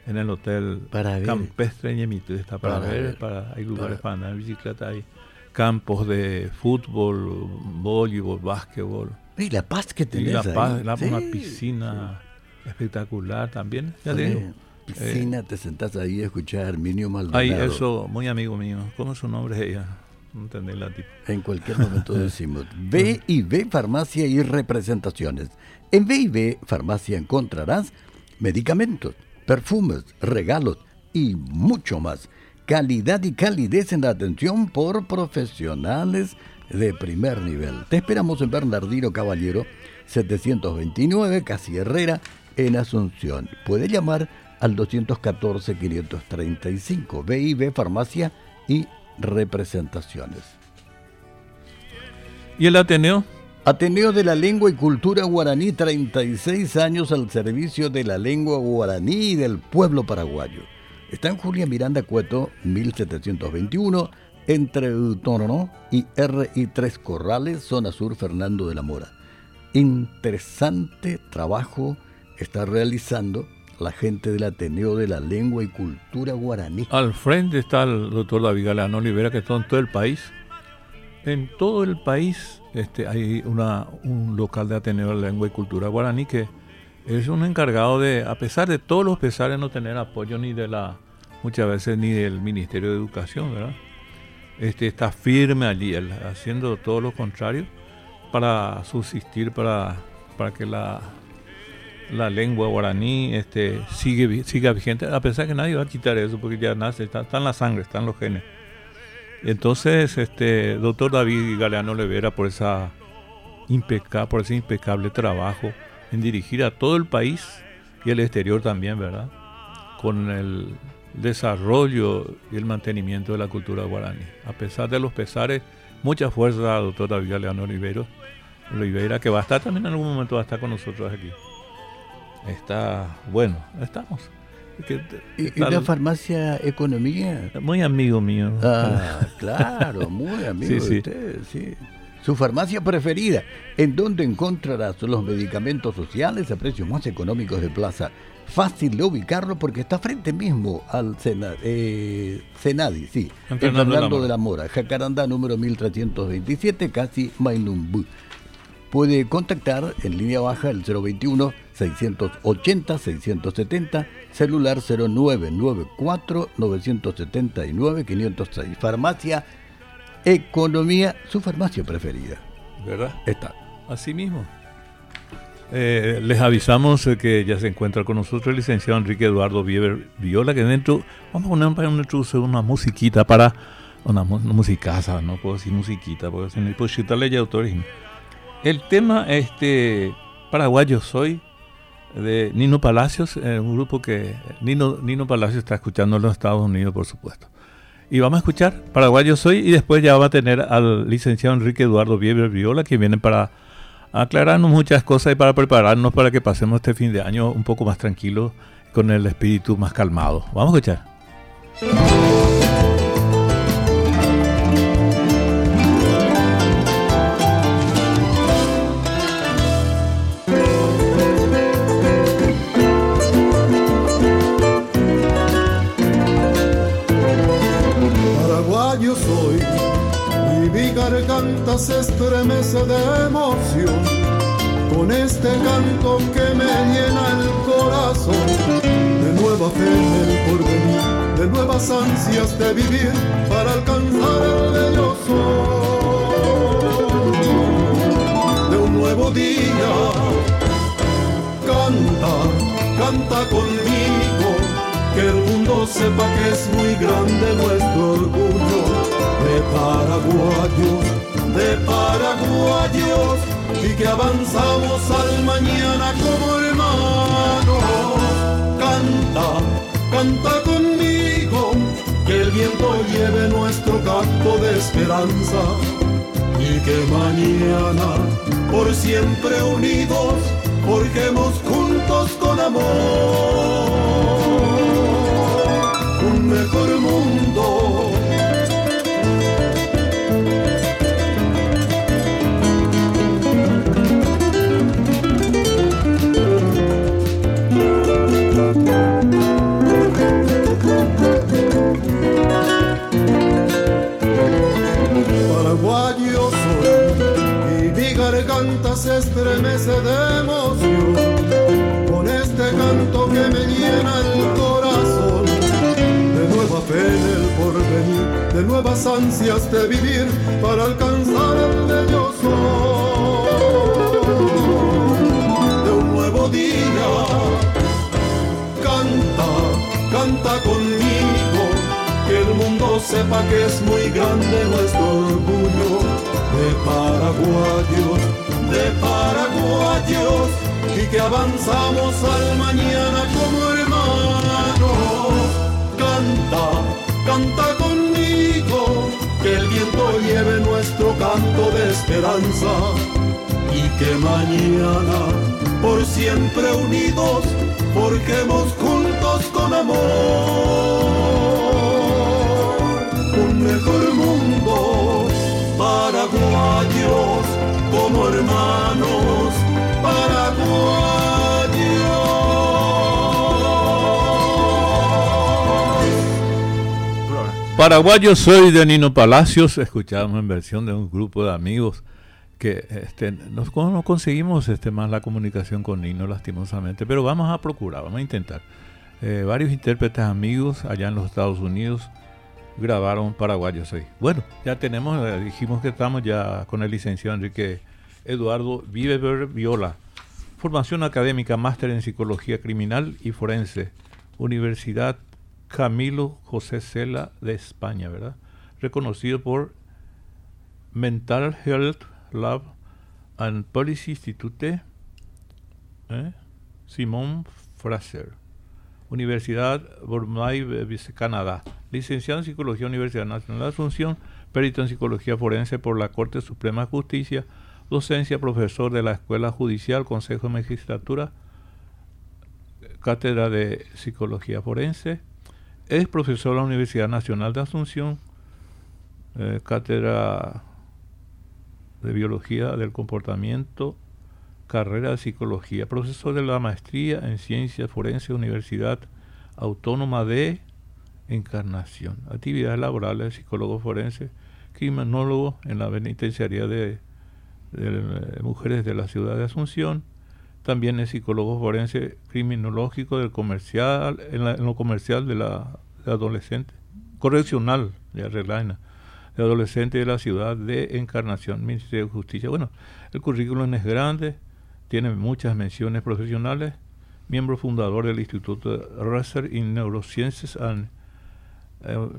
en el hotel Para. Campestre Ñemito, está para, ver. para, hay lugares Para- para andar en bicicleta, hay campos de fútbol, voleibol, básquetbol. Y la paz que Y tenés La ahí. Paz, la- una Sí. piscina espectacular también. Ya Sí. te digo. Piscina, te sentás ahí a escuchar a Herminio Maldonado. Ahí, eso, muy amigo mío. ¿Cómo es su nombre ella? No entendí la tipo. En cualquier momento decimos B y B Farmacia y Representaciones. En B y B Farmacia encontrarás medicamentos, perfumes, regalos y mucho más. Calidad y calidez en la atención por profesionales de primer nivel. Te esperamos en Bernardino Caballero 729, Casi Herrera, en Asunción. Puede llamar al 214-535, BIB Farmacia y Representaciones. ¿Y el Ateneo? Ateneo de la Lengua y Cultura Guaraní, 36 años al servicio de la lengua guaraní y del pueblo paraguayo. Está en Julia Miranda Cueto, 1721, entre Utono y RI Tres Corrales, zona sur Fernando de la Mora. Interesante trabajo está realizando la gente del Ateneo de la Lengua y Cultura Guaraní. Al frente está el doctor David Galeano Olivera, que está en todo el país. En todo el país este, hay una, un local de Ateneo de la Lengua y Cultura Guaraní que es un encargado de, a pesar de todos los pesares, no tener apoyo ni de la, muchas veces ni del Ministerio de Educación, ¿verdad? Este, está firme allí, haciendo todo lo contrario para subsistir, para, para que la, la lengua guaraní este, sigue, siga vigente, a pesar que nadie va a quitar eso porque ya nace, está, en la sangre, está en los genes. Entonces, este doctor David Galeano Levera, por, esa impeca, por ese impecable trabajo en dirigir a todo el país y el exterior también, ¿verdad? Con el desarrollo y el mantenimiento de la cultura guaraní. A pesar de los pesares, mucha fuerza al doctor David Galeano Olivero, Oliveira, que va a estar también en algún momento, va a estar con nosotros aquí. Está bueno, estamos. ¿Y, la farmacia Economía? Muy amigo mío. Ah, claro, muy amigo de usted, sí. Su farmacia preferida, en donde encontrarás los medicamentos sociales a precios más económicos de plaza. Fácil de ubicarlo porque está frente mismo al eh, Senadi, sí, en Fernando de la Mora, Jacaranda número 1327, casi Mainumbu. Puede contactar en línea baja el 021 680 670, celular 0994 979 506. Farmacia Economía, su farmacia preferida. ¿Verdad? Está. Así mismo. Eh, les avisamos que ya se encuentra con nosotros el licenciado Enrique Eduardo Viola, que dentro, vamos a poner para una musiquita para, una, musicaza, no puedo decir musiquita, porque si no puedo citarle ya autores. El tema este paraguayo soy de Nino Palacios, eh, un grupo que Nino, Nino Palacios está escuchando en los Estados Unidos, por supuesto. Y vamos a escuchar Paraguayo Soy y después ya va a tener al licenciado Enrique Eduardo Vieber Viola que viene para aclararnos muchas cosas y para prepararnos para que pasemos este fin de año un poco más tranquilo con el espíritu más calmado. Vamos a escuchar. Se estremece de emoción con este canto que me llena el corazón de nueva fe en el porvenir, de nuevas ansias de vivir para alcanzar el de yo de un nuevo día. Canta, canta conmigo, que el mundo sepa que es muy grande nuestro orgullo de paraguayos de paraguayos y que avanzamos al mañana como hermanos. Canta, canta conmigo, que el viento lleve nuestro canto de esperanza y que mañana, por siempre unidos, forjemos juntos con amor un mejor estremece de emoción con este canto que me llena el corazón de nueva fe en el porvenir, de nuevas ansias de vivir para alcanzar el de yo de un nuevo día. Canta, canta conmigo, que el mundo sepa que es muy grande nuestro orgullo de paraguayos, de paraguayos, y que avanzamos al mañana como hermanos. Canta, canta conmigo, que el viento lleve nuestro canto de esperanza y que mañana, por siempre unidos, forjemos juntos con amor un mejor mundo, paraguayos como hermanos, paraguayos. Paraguayo soy de Nino Palacios, escuchamos en versión de un grupo de amigos que este, no, no conseguimos este, más la comunicación con Nino lastimosamente, pero vamos a procurar, vamos a intentar. Eh, varios intérpretes amigos allá en los Estados Unidos grabaron paraguayos hoy. Bueno, ya tenemos, eh, dijimos que estamos ya con el licenciado Enrique Eduardo Vivever Viola. Formación académica, máster en psicología criminal y forense. Universidad Camilo José Cela de España, ¿verdad? Reconocido por Mental Health Lab and Policy Institute. ¿eh? Simón Fraser. Universidad eh, Canadá. Licenciado en Psicología Universidad Nacional de Asunción, perito en Psicología Forense por la Corte Suprema de Justicia, docencia, profesor de la Escuela Judicial, Consejo de Magistratura, cátedra de Psicología Forense, es profesor de la Universidad Nacional de Asunción, eh, cátedra de Biología del Comportamiento carrera de psicología, profesor de la maestría en ciencias forenses, Universidad Autónoma de Encarnación, actividades laborales, psicólogo forense, criminólogo en la penitenciaría de, mujeres de la ciudad de Asunción, también es psicólogo forense criminológico del comercial, en, lo comercial de la adolescente, correccional de Arreglaina, de adolescente de la ciudad de Encarnación, Ministerio de Justicia. Bueno, el currículum es grande, tiene muchas menciones profesionales, miembro fundador del Instituto Research in Neurosciences and eh,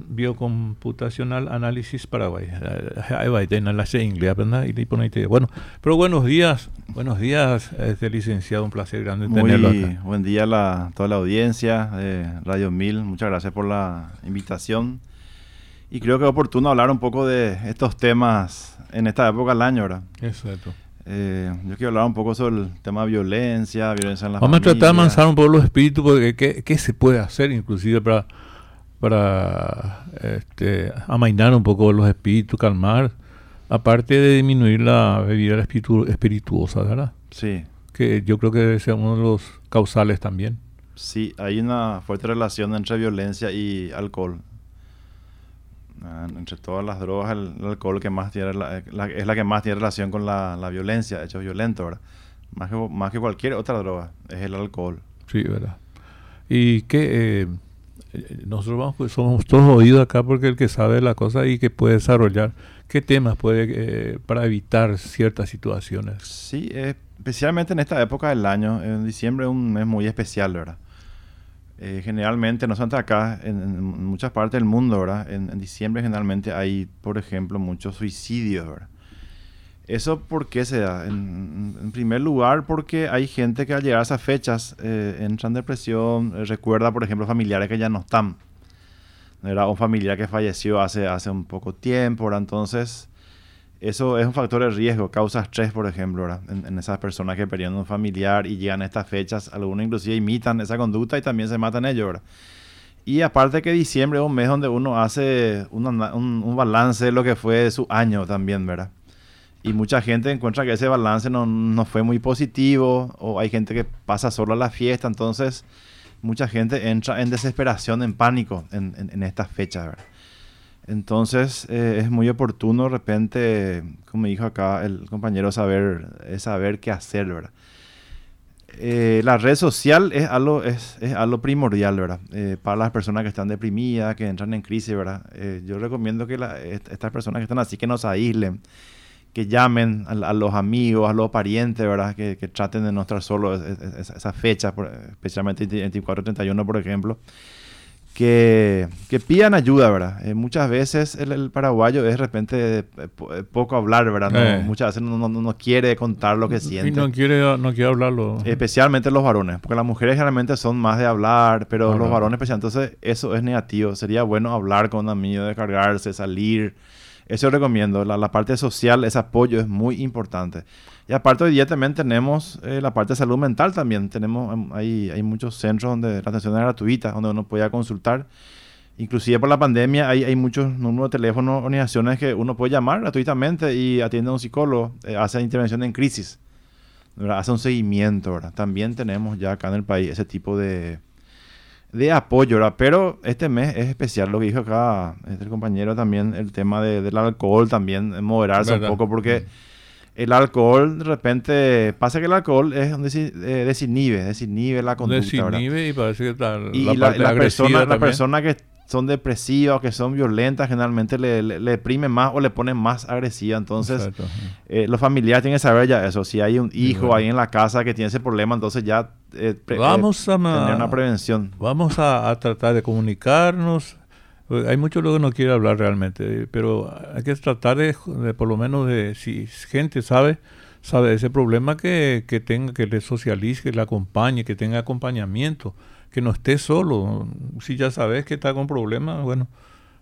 Biocomputacional Análisis Paraguay. Bueno, pero buenos días, buenos días, este licenciado, un placer grande tenerlo acá. Buen día a toda la audiencia de Radio Mil, muchas gracias por la invitación. Y creo que es oportuno hablar un poco de estos temas en esta época del año, ¿verdad? Exacto. Eh, yo quiero hablar un poco sobre el tema de violencia, violencia en la Vamos a tratar de avanzar un poco los espíritus, porque ¿qué, se puede hacer inclusive para, para este, amainar un poco los espíritus, calmar, aparte de disminuir la bebida espiritu espirituosa, ¿verdad? Sí. Que yo creo que debe ser uno de los causales también. Sí, hay una fuerte relación entre violencia y alcohol. Ah, entre todas las drogas, el, alcohol que más tiene es la que más tiene relación con la, violencia, hechos violentos, ¿verdad? Más que, más que cualquier otra droga, es el alcohol. Sí, ¿verdad? Y que eh, nosotros vamos, pues, somos todos oídos acá porque el que sabe la cosa y que puede desarrollar, ¿qué temas puede eh, para evitar ciertas situaciones? Sí, especialmente en esta época del año, en diciembre es un mes muy especial, ¿verdad? Eh, generalmente, no solamente acá, en, muchas partes del mundo, ¿verdad? En, diciembre generalmente hay, por ejemplo, muchos suicidios, ¿verdad? ¿Eso por qué se da? En, primer lugar, porque hay gente que al llegar a esas fechas eh, entra en depresión, eh, recuerda, por ejemplo, familiares que ya no están. Era un familiar que falleció hace, hace un poco tiempo, ¿verdad? Entonces, eso es un factor de riesgo, causa estrés, por ejemplo, en, esas personas que pierden un familiar y llegan a estas fechas. Algunos inclusive imitan esa conducta y también se matan ellos. ¿verdad? Y aparte que diciembre es un mes donde uno hace un, balance de lo que fue su año también, ¿verdad? Y mucha gente encuentra que ese balance no, fue muy positivo o hay gente que pasa solo a la fiesta, entonces mucha gente entra en desesperación, en pánico en, en estas fechas. Entonces eh, es muy oportuno de repente, como dijo acá el compañero, saber, saber qué hacer, ¿verdad? Eh, la red social es algo, es, algo primordial, ¿verdad? Eh, para las personas que están deprimidas, que entran en crisis, ¿verdad? yo recomiendo que estas personas que están así, que nos aíslen, que llamen a, los amigos, a los parientes, ¿verdad? Que, traten de no estar solos esa, fecha, especialmente 24-31, por ejemplo que, que pidan ayuda, ¿verdad? Eh, muchas veces el, paraguayo es de repente eh, eh, poco hablar, ¿verdad? Muchas veces no, no, quiere contar lo que siente. Y no quiere, no quiere hablarlo. Especialmente los varones, porque las mujeres generalmente son más de hablar, pero los varones especialmente, entonces eso es negativo. Sería bueno hablar con un amigo, descargarse, salir. Eso recomiendo. La, la parte social, ese apoyo es muy importante. Y aparte hoy día también tenemos eh, la parte de salud mental también. Tenemos, em, hay, hay muchos centros donde la atención es gratuita, donde uno puede consultar. Inclusive por la pandemia hay, hay muchos números de teléfonos, organizaciones que uno puede llamar gratuitamente y atiende a un psicólogo, eh, hace intervención en crisis, hace un seguimiento. ¿verdad? También tenemos ya acá en el país ese tipo de, de apoyo, ¿verdad? Pero este mes es especial, lo que dijo acá este compañero también, el tema de, del alcohol también, moderarse un poco, porque el alcohol, de repente, pasa que el alcohol es un eh, desinhibe, desinhibe la conducta. Desinhibe y parece que tal. Y la, la, persona, la persona que son depresivas, que son violentas, generalmente le, le, deprimen más o le ponen más agresiva. Entonces, eh, los familiares tienen que saber ya eso. Si hay un hijo ahí en la casa que tiene ese problema, entonces ya eh, vamos a tener una prevención. Vamos a, tratar de comunicarnos. Hay mucho lo que no quiere hablar realmente, pero hay que tratar de, por lo menos de, si gente sabe, sabe ese problema que, que tenga, que le socialice, que le acompañe, que tenga acompañamiento que no esté solo. Si ya sabes que está con problemas, bueno,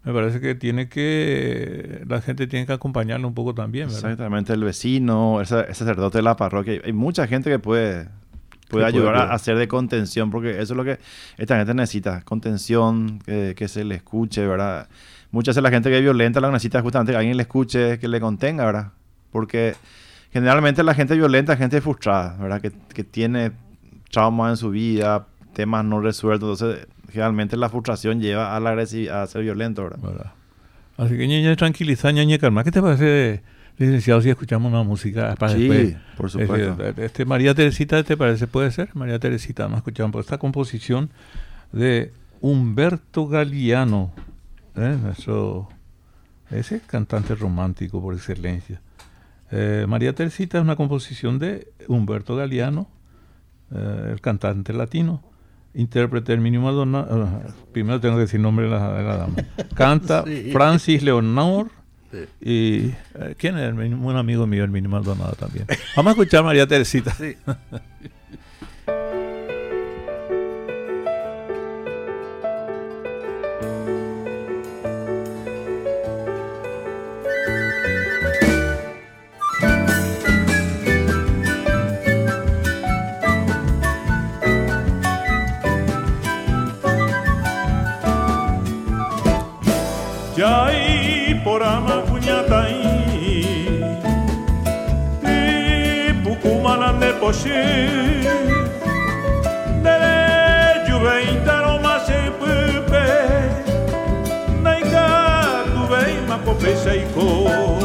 me parece que tiene que, la gente tiene que acompañarlo un poco también. Exactamente, el vecino, el, sacerdote de la parroquia. Hay mucha gente que puede, puede ayudar a hacer de contención, porque eso es lo que esta gente necesita, contención, que, se le escuche, ¿verdad? Muchas veces la gente que es violenta lo necesita justamente que alguien le escuche, que le contenga, ¿verdad? Porque generalmente la gente violenta gente frustrada, ¿verdad? Que, que tiene trauma en su vida, temas no resueltos. Entonces, generalmente la frustración lleva a la a ser violento, ¿verdad? Así que, ñeña, tranquiliza, ñeña, calma. ¿Qué te parece, licenciado, si escuchamos una música para sí, por supuesto. Este, María Teresita, ¿te parece? ¿Puede ser? María Teresita, no escuchamos por esta composición de Humberto Galeano, ¿eh? nuestro, ese cantante romántico por excelencia. Eh, María Teresita es una composición de Humberto Galeano, eh, el cantante latino intérprete del mínimo Maldonado. primero tengo que decir nombre de la, dama. Canta Francis Leonor. Y eh, ¿quién es? Un amigo mío, el mínimo Maldonado también. Vamos a escuchar a María Teresita. Yai que aí porama cunhataí e bucumana nepoxi derecho vem taroma sempre na engado vem macopeça e cor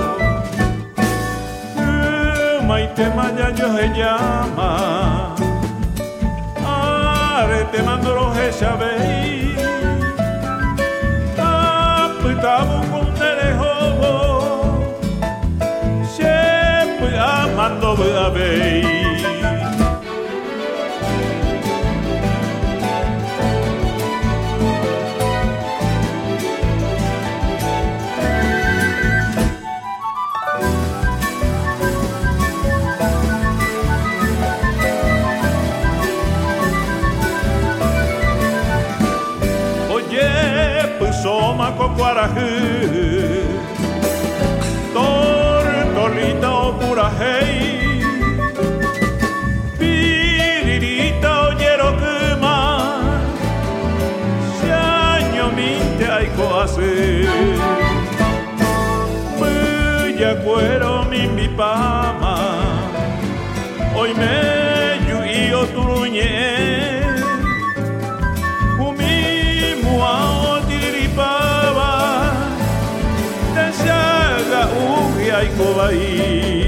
maitema jajo hejama are temandoro heshabei tabu con telejobo. Siempre amando a ver Guarajé, Tortolita o Purajei, Piririta o Yeroquema, Si año minte hay coase, Puya cuero mi mi pama, hoy me se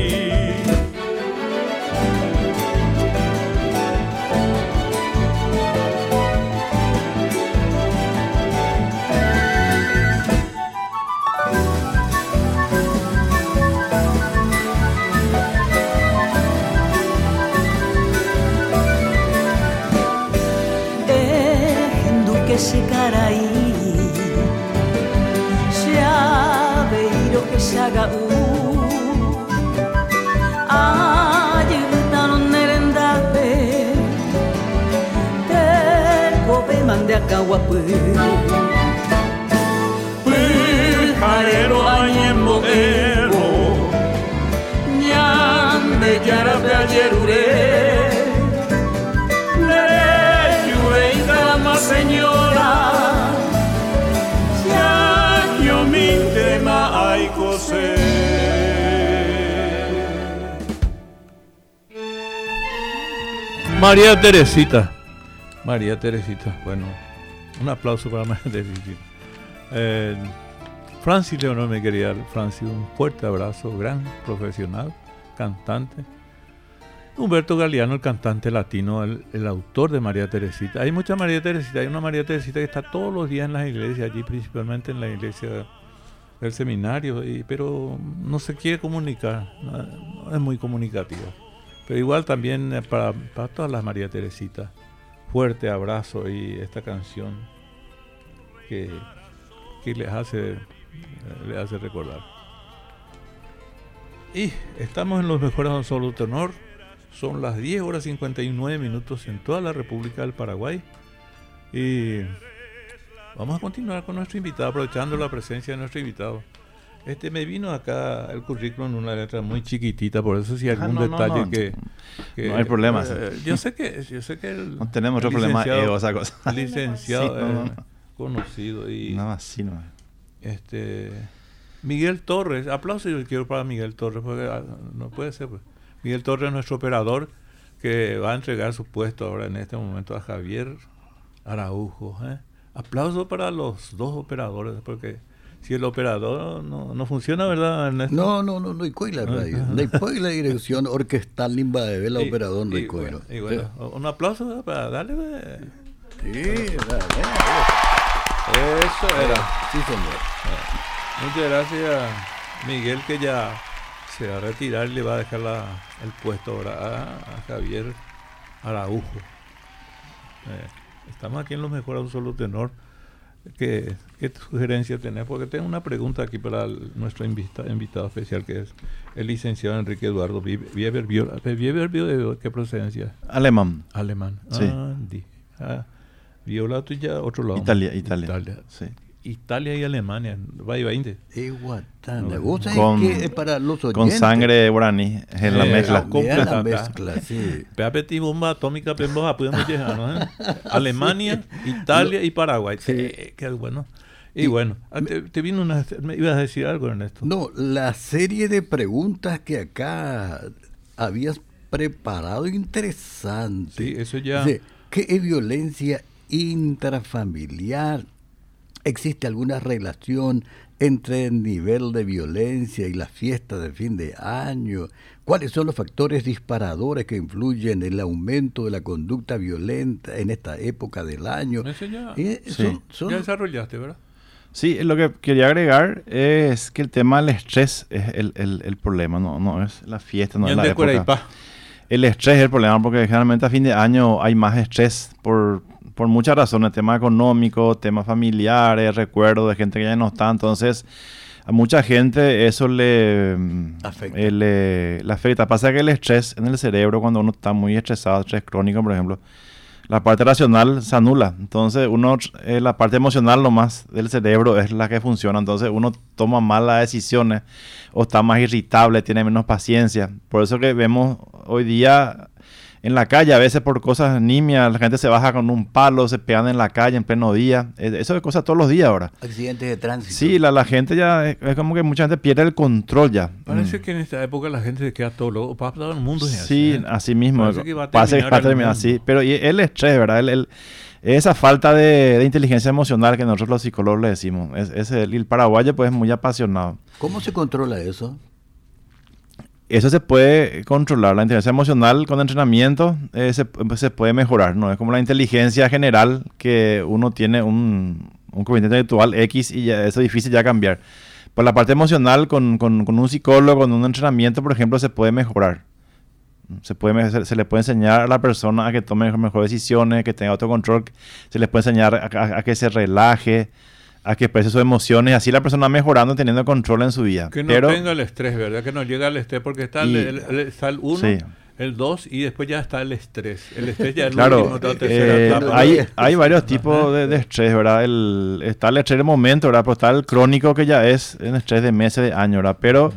kobe mande akawapu Jarero añembotero Ñande yarape ayerure. Lere más señora Ya yo mi tema hay cose María Teresita. María Teresita, bueno, un aplauso para María Teresita. Eh, Francis Leonor, me quería Francis, un fuerte abrazo, gran profesional, cantante. Humberto Galeano, el cantante latino, el, autor de María Teresita. Hay mucha María Teresita, hay una María Teresita que está todos los días en las iglesias, allí principalmente en la iglesia del seminario, pero no se quiere comunicar, no, es muy comunicativa. Pero igual también eh, para, para todas las María Teresitas, fuerte abrazo y esta canción que, que les hace le hace recordar. Y estamos en los mejores absoluto honor. Son las 10 horas 59 minutos en toda la República del Paraguay. Y vamos a continuar con nuestro invitado, aprovechando la presencia de nuestro invitado. Este me vino acá el currículum en una letra muy chiquitita, por eso si hay algún detalle que, No hay problema. Eh, yo sé que yo sé que no tenemos otro problema esa cosa. Licenciado conocido y nada no. Este Miguel Torres, aplauso yo quiero para Miguel Torres, porque ah, no puede ser. Pues. Miguel Torres es nuestro operador que va a entregar su puesto ahora en este momento a Javier Araujo. ¿eh? Aplauso para los dos operadores, porque si el operador no, no funciona, ¿verdad, Ernesto? No, no, no, no hay la radio. No hay la dirección orquestal limba de el operador, no hay bueno, un aplauso para darle. Sí. Eso era. Sí, señor. Muchas gracias, Miguel, que ya se va a retirar y le va a dejar el puesto ahora a, Javier Araujo. Eh, estamos aquí en los mejores absoluto tenor. ¿Qué, ¿Qué, sugerencia tenés? Porque tengo una pregunta aquí para nuestro invitado especial, que es el licenciado Enrique Eduardo Bieber. ¿De qué procedencia? Alemán. Alemán. Sí. Ah, Viola tuya, otro lado. Italia, Italia. Italia, sí. Italia y Alemania, va y veinte. Iguatana. ¿Vos con, que para los oyentes? Con sangre guaraní, es la mezcla. Completa. La mezcla, sí. Peapeti bomba atómica, podemos llegar, ¿no? Alemania, Italia y Paraguay. Sí. Eh, qué bueno. Y, bueno, ah, te, vino una, me ibas a decir algo en esto. No, la serie de preguntas que acá habías preparado interesante. Sí, eso ya. ¿Qué es violencia intrafamiliar. ¿Existe alguna relación entre el nivel de violencia y la fiesta de fin de año? ¿Cuáles son los factores disparadores que influyen en el aumento de la conducta violenta en esta época del año? ya, eh, ya desarrollaste, ¿verdad? Sí, lo que quería agregar es que el tema del estrés es el, el, problema, no, no es la fiesta, no es la época. El estrés es el problema porque generalmente a fin de año hay más estrés por, por muchas razones, tema económico, temas familiares, recuerdos de gente que ya no está, entonces a mucha gente eso le afecta. Eh, le, afecta. Pasa que el estrés en el cerebro, cuando uno está muy estresado, estrés crónico, por ejemplo, la parte racional se anula. Entonces, uno, eh, la parte emocional, lo más del cerebro, es la que funciona. Entonces, uno toma malas decisiones o está más irritable, tiene menos paciencia. Por eso que vemos hoy día en la calle, a veces por cosas nimias, la gente se baja con un palo, se pegan en la calle en pleno día. Eso es cosa todos los días ahora. Accidentes de tránsito. Sí, la, la gente ya, es, como que mucha gente pierde el control ya. Parece mm. que en esta época la gente se queda todo loco. Para todo el mundo es así. Sí, ¿eh? así mismo. Parece que va a terminar, así. Pero y el estrés, ¿verdad? El, esa falta de, inteligencia emocional que nosotros los psicólogos le decimos. Es, el, el paraguayo pues es muy apasionado. ¿Cómo se controla eso? Eso se puede controlar, la inteligencia emocional con entrenamiento eh, pues, se, puede mejorar, ¿no? Es como la inteligencia general que uno tiene un, un coeficiente intelectual X y eso es difícil ya cambiar. Pues la parte emocional con, con, un psicólogo, con un entrenamiento, por ejemplo, se puede mejorar. Se, puede, se, le puede enseñar a la persona a que tome mejores decisiones, que tenga autocontrol, se le puede enseñar a, a que se relaje, a que exprese sus emociones, así la persona mejorando, teniendo control en su vida. Que no tenga el estrés, ¿verdad? Que no llega al estrés, porque está, el, está el uno, el 2 y después ya está el estrés. El estrés ya es claro, eh, hay, hay varios tipos de, estrés, ¿verdad? El, está el estrés de momento, ¿verdad? Pero está el crónico que ya es un estrés de meses, de años, ¿verdad? Pero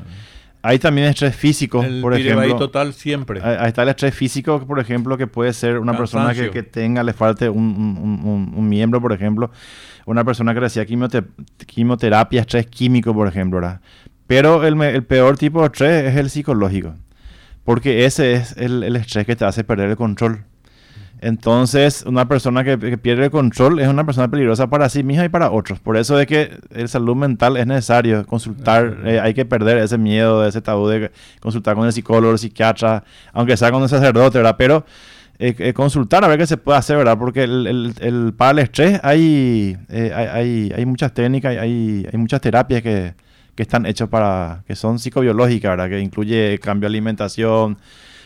hay también estrés físico, por ejemplo. total siempre. Ahí está el estrés físico, por ejemplo, que puede ser una persona que, que, tenga, le falte un, un, un, miembro, por ejemplo. Una persona que decía quimioterapia, estrés químico, por ejemplo, ¿verdad? Pero el, el peor tipo de estrés es el psicológico. Porque ese es el, el, estrés que te hace perder el control. Entonces, una persona que, pierde el control es una persona peligrosa para sí misma y para otros. Por eso es que el salud mental es necesario consultar, eh, hay que perder ese miedo, ese tabú de consultar con el psicólogo, el psiquiatra, aunque sea con el sacerdote, ¿verdad? Pero eh, eh, consultar a ver qué se puede hacer, ¿verdad? Porque el, el, para el estrés hay, hay, hay, muchas técnicas, hay, hay muchas terapias que, que están hechos para, que son psicobiológicas, ¿verdad? Que incluye cambio de alimentación,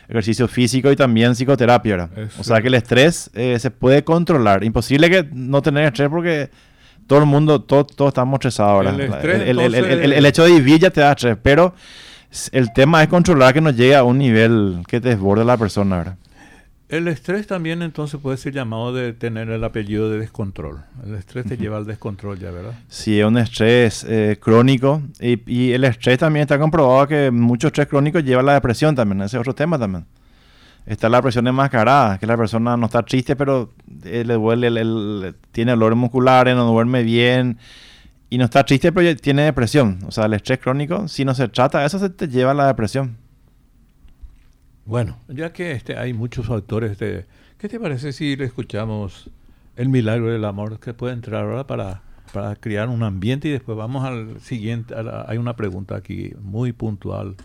ejercicio físico y también psicoterapia, ¿verdad? O sea que el estrés eh, se puede controlar. Imposible que no tener estrés porque todo el mundo, todo, todos estamos estresados. El, el, el, el, hecho de vivir ya te da estrés, pero el tema es controlar que no llegue a un nivel que te desborde la persona, ¿verdad? El estrés también entonces puede ser llamado de tener el apellido de descontrol. El estrés te lleva al descontrol ya, ¿verdad? Sí, es un estrés eh, crónico y, el estrés también está comprobado que mucho estrés crónico lleva a la depresión también, ese es otro tema también. Está la depresión enmascarada, que la persona no está triste, pero eh, le duele, el, tiene dolores musculares, no duerme bien y no está triste, pero tiene depresión. O sea, el estrés crónico, si no se trata, eso se te lleva a la depresión. Bueno, ya que este, hay muchos autores de... ¿Qué te parece si le escuchamos El Milagro del Amor que puede entrar ahora para, para crear un ambiente y después vamos al siguiente? hay una pregunta aquí muy puntual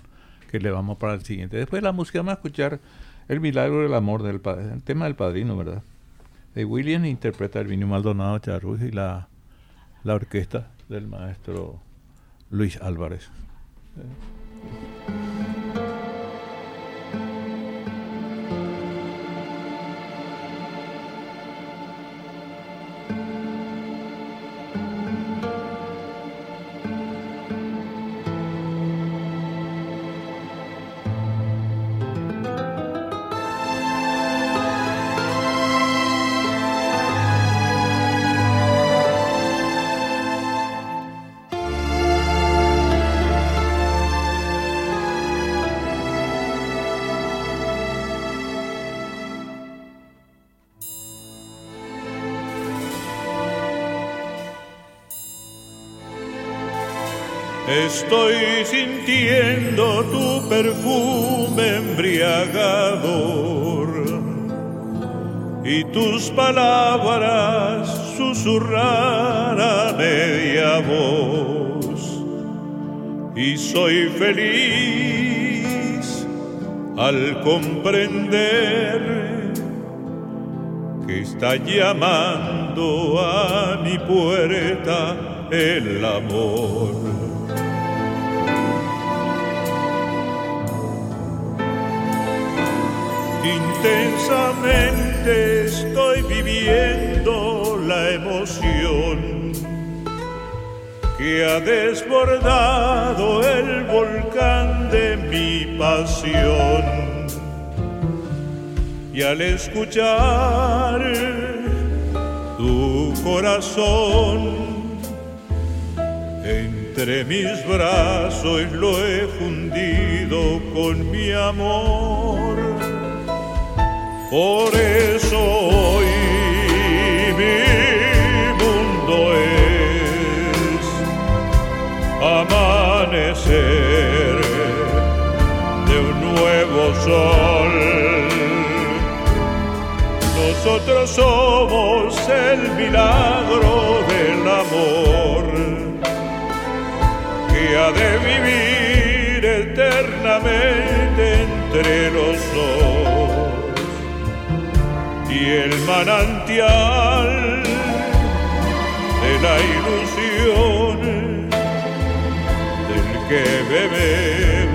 que le vamos para el siguiente. Después de la música vamos a escuchar El Milagro del Amor, del el tema del padrino, ¿verdad? De William interpreta el Vino Maldonado Charruz y la, la orquesta del maestro Luis Álvarez. Estoy sintiendo tu perfume embriagador y tus palabras susurrar a media voz. Y soy feliz al comprender que está llamando a mi puerta el amor. Intensamente estoy viviendo la emoción que ha desbordado el volcán de mi pasión. Y al escuchar tu corazón, entre mis brazos lo he fundido con mi amor por eso hoy mi mundo es amanecer de un nuevo sol. Nosotros somos el milagro del amor que ha de vivir eternamente entre los dos y el manantial de la ilusión del que bebemos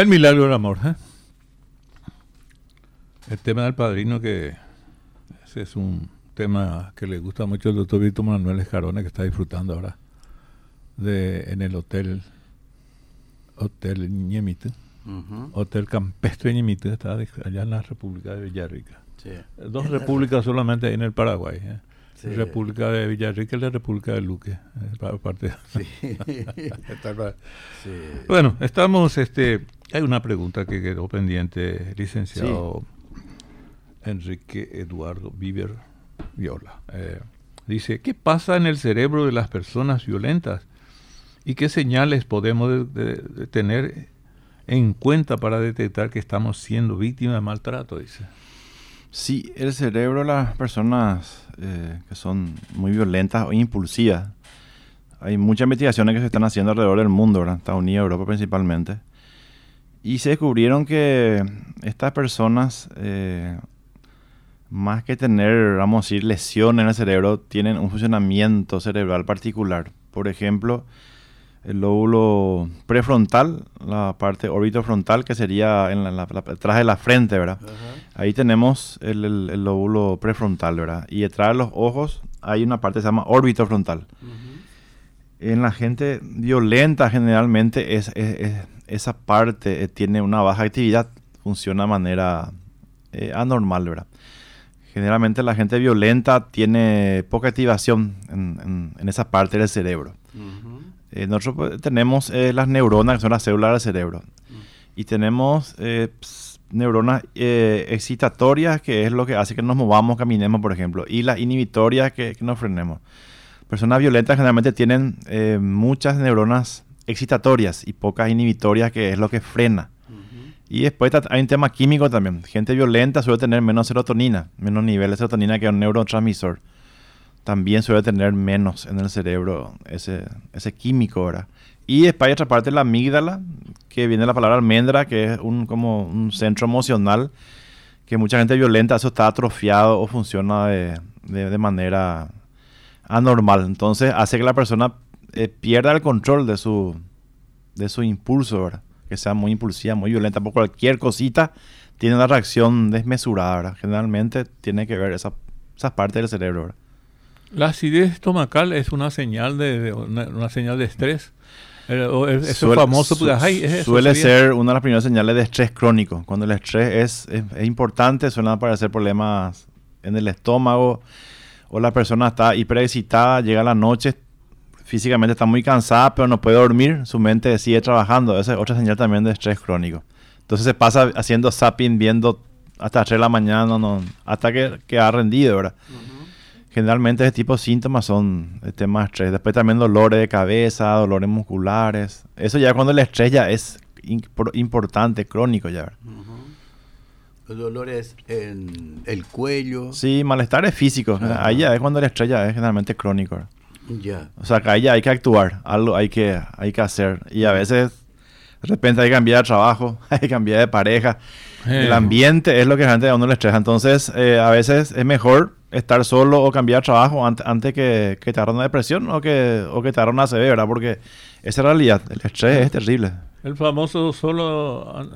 El milagro del amor. ¿eh? El tema del padrino que ese es un tema que le gusta mucho al doctor Víctor Manuel Escarone que está disfrutando ahora de en el hotel Hotel Ñemite, Hotel Campestre Ñemite, está allá en la República de Villarrica. Dos repúblicas solamente en el Paraguay. ¿eh? República de Villarrica y la República de Luque. Eh, parte Bueno, estamos, este, hay una pregunta que quedó pendiente, licenciado Enrique Eduardo Viver Viola. Eh, dice, ¿qué pasa en el cerebro de las personas violentas? ¿Y qué señales podemos tener en cuenta para detectar que estamos siendo víctimas de maltrato? Dice. Sí, el cerebro de las personas eh, que son muy violentas o impulsivas, hay muchas investigaciones que se están haciendo alrededor del mundo, ¿verdad? Estados Unidos, Europa principalmente, y se descubrieron que estas personas, eh, más que tener, vamos a decir, lesiones en el cerebro, tienen un funcionamiento cerebral particular. Por ejemplo, el lóbulo prefrontal, la parte frontal que sería en la, detrás de la frente, ¿verdad? Ahí tenemos el, lóbulo prefrontal, ¿verdad? Y detrás de los ojos hay una parte que se llama órbito frontal. En la gente violenta generalmente es, esa parte eh, tiene una baja actividad, funciona de manera eh, anormal, ¿verdad? Generalmente la gente violenta tiene poca activación en, esa parte del cerebro. Eh, nosotros pues, tenemos las neuronas, que son las células del cerebro. Y tenemos eh, neuronas excitatorias, que es lo que hace que nos movamos, caminemos, por ejemplo. Y las inhibitorias, que, nos frenemos. Personas violentas generalmente tienen muchas neuronas excitatorias y pocas inhibitorias, que es lo que frena. Y después hay un tema químico también. Gente violenta suele tener menos serotonina, menos nivel de serotonina que un neurotransmisor también suele tener menos en el cerebro ese, ese químico, ¿verdad? Y después hay otra parte, la amígdala, que viene de la palabra almendra, que es un, como un centro emocional, que mucha gente violenta, eso está atrofiado o funciona de, de, manera anormal. Entonces hace que la persona eh, pierda el control de su, de su impulso, ¿verdad? Que sea muy impulsiva, muy violenta, por cualquier cosita tiene una reacción desmesurada, ¿verdad? Generalmente tiene que ver esa, esa parte del cerebro, ¿verdad? La acidez estomacal es una señal de, una, señal de estrés. Suele, famoso. Pues, suele ser una de las primeras señales de estrés crónico. Cuando el estrés es, es, importante, suelen aparecer problemas en el estómago o la persona está hiperexcitada, llega la noche, físicamente está muy cansada, pero no puede dormir, su mente sigue trabajando. Esa es otra señal también de estrés crónico. Entonces se pasa haciendo zapping, viendo hasta las 3 de la mañana, no, hasta que, que ha rendido, ¿verdad? Generalmente ese tipo de síntomas son temas de estrés. Después también dolores de cabeza, dolores musculares. Eso ya cuando el estrés ya es importante, crónico ya. Los dolores en el cuello. Sí, malestares físicos. Ahí ya es cuando el estrés ya es generalmente crónico. Ya. O sea, que ahí ya hay que actuar, algo hay que, hay que hacer. Y a veces, de repente hay que cambiar de trabajo, hay que cambiar de pareja. El ambiente es lo que realmente a uno le estresa. Entonces, eh, a veces es mejor estar solo o cambiar trabajo antes, que, que, te agarre una depresión o que, o que te agarre una ACV, ¿verdad? Porque esa realidad, el estrés es terrible. El famoso solo,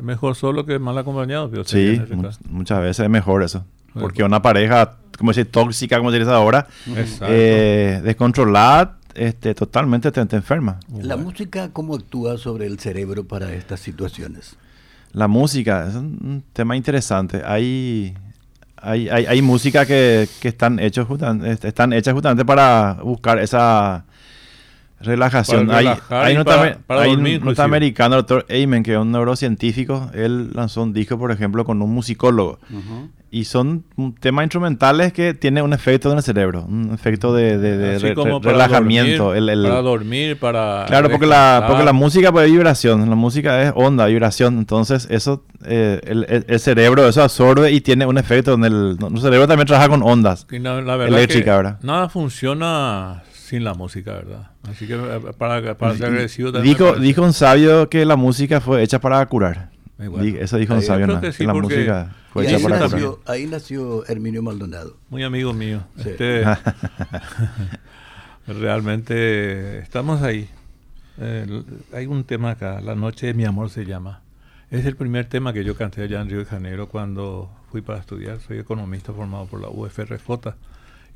mejor solo que mal acompañado. Sí, muchas veces es mejor eso. Porque una pareja, como decir, tóxica, como dices ahora, eh, descontrolada, este, totalmente te, te enferma. ¿La música cómo actúa sobre el cerebro para estas situaciones? La música es un tema interesante. Hay hay, hay, hay música que, que están, hechos están hechas justamente para buscar esa relajación. hay, hay, un, norteamericano, el doctor Ayman, que es un neurocientífico, él lanzó un disco, por ejemplo, con un musicólogo. Y son temas instrumentales que tienen un efecto en el cerebro, un efecto de, de, relajamiento. para dormir, para... Claro, porque la, porque la música pues, es vibración, la música es onda, vibración. Entonces, eso, eh, el, cerebro eso absorbe y tiene un efecto en el... Nuestro cerebro también trabaja con ondas eléctricas, ¿verdad? Nada funciona sin la música, ¿verdad? Así que eh, para, para ser agresivo Dijo, dijo un sabio que la música fue hecha para curar. Eso dijo un sabio, ¿no? Que la música fue hecha para curar. Ahí nació Herminio Maldonado. Muy amigo mío. Este, realmente estamos ahí. hay un tema acá, La noche de mi amor se llama. Es el primer tema que yo canté allá en Río de Janeiro cuando fui para estudiar. Soy economista formado por la UFRJ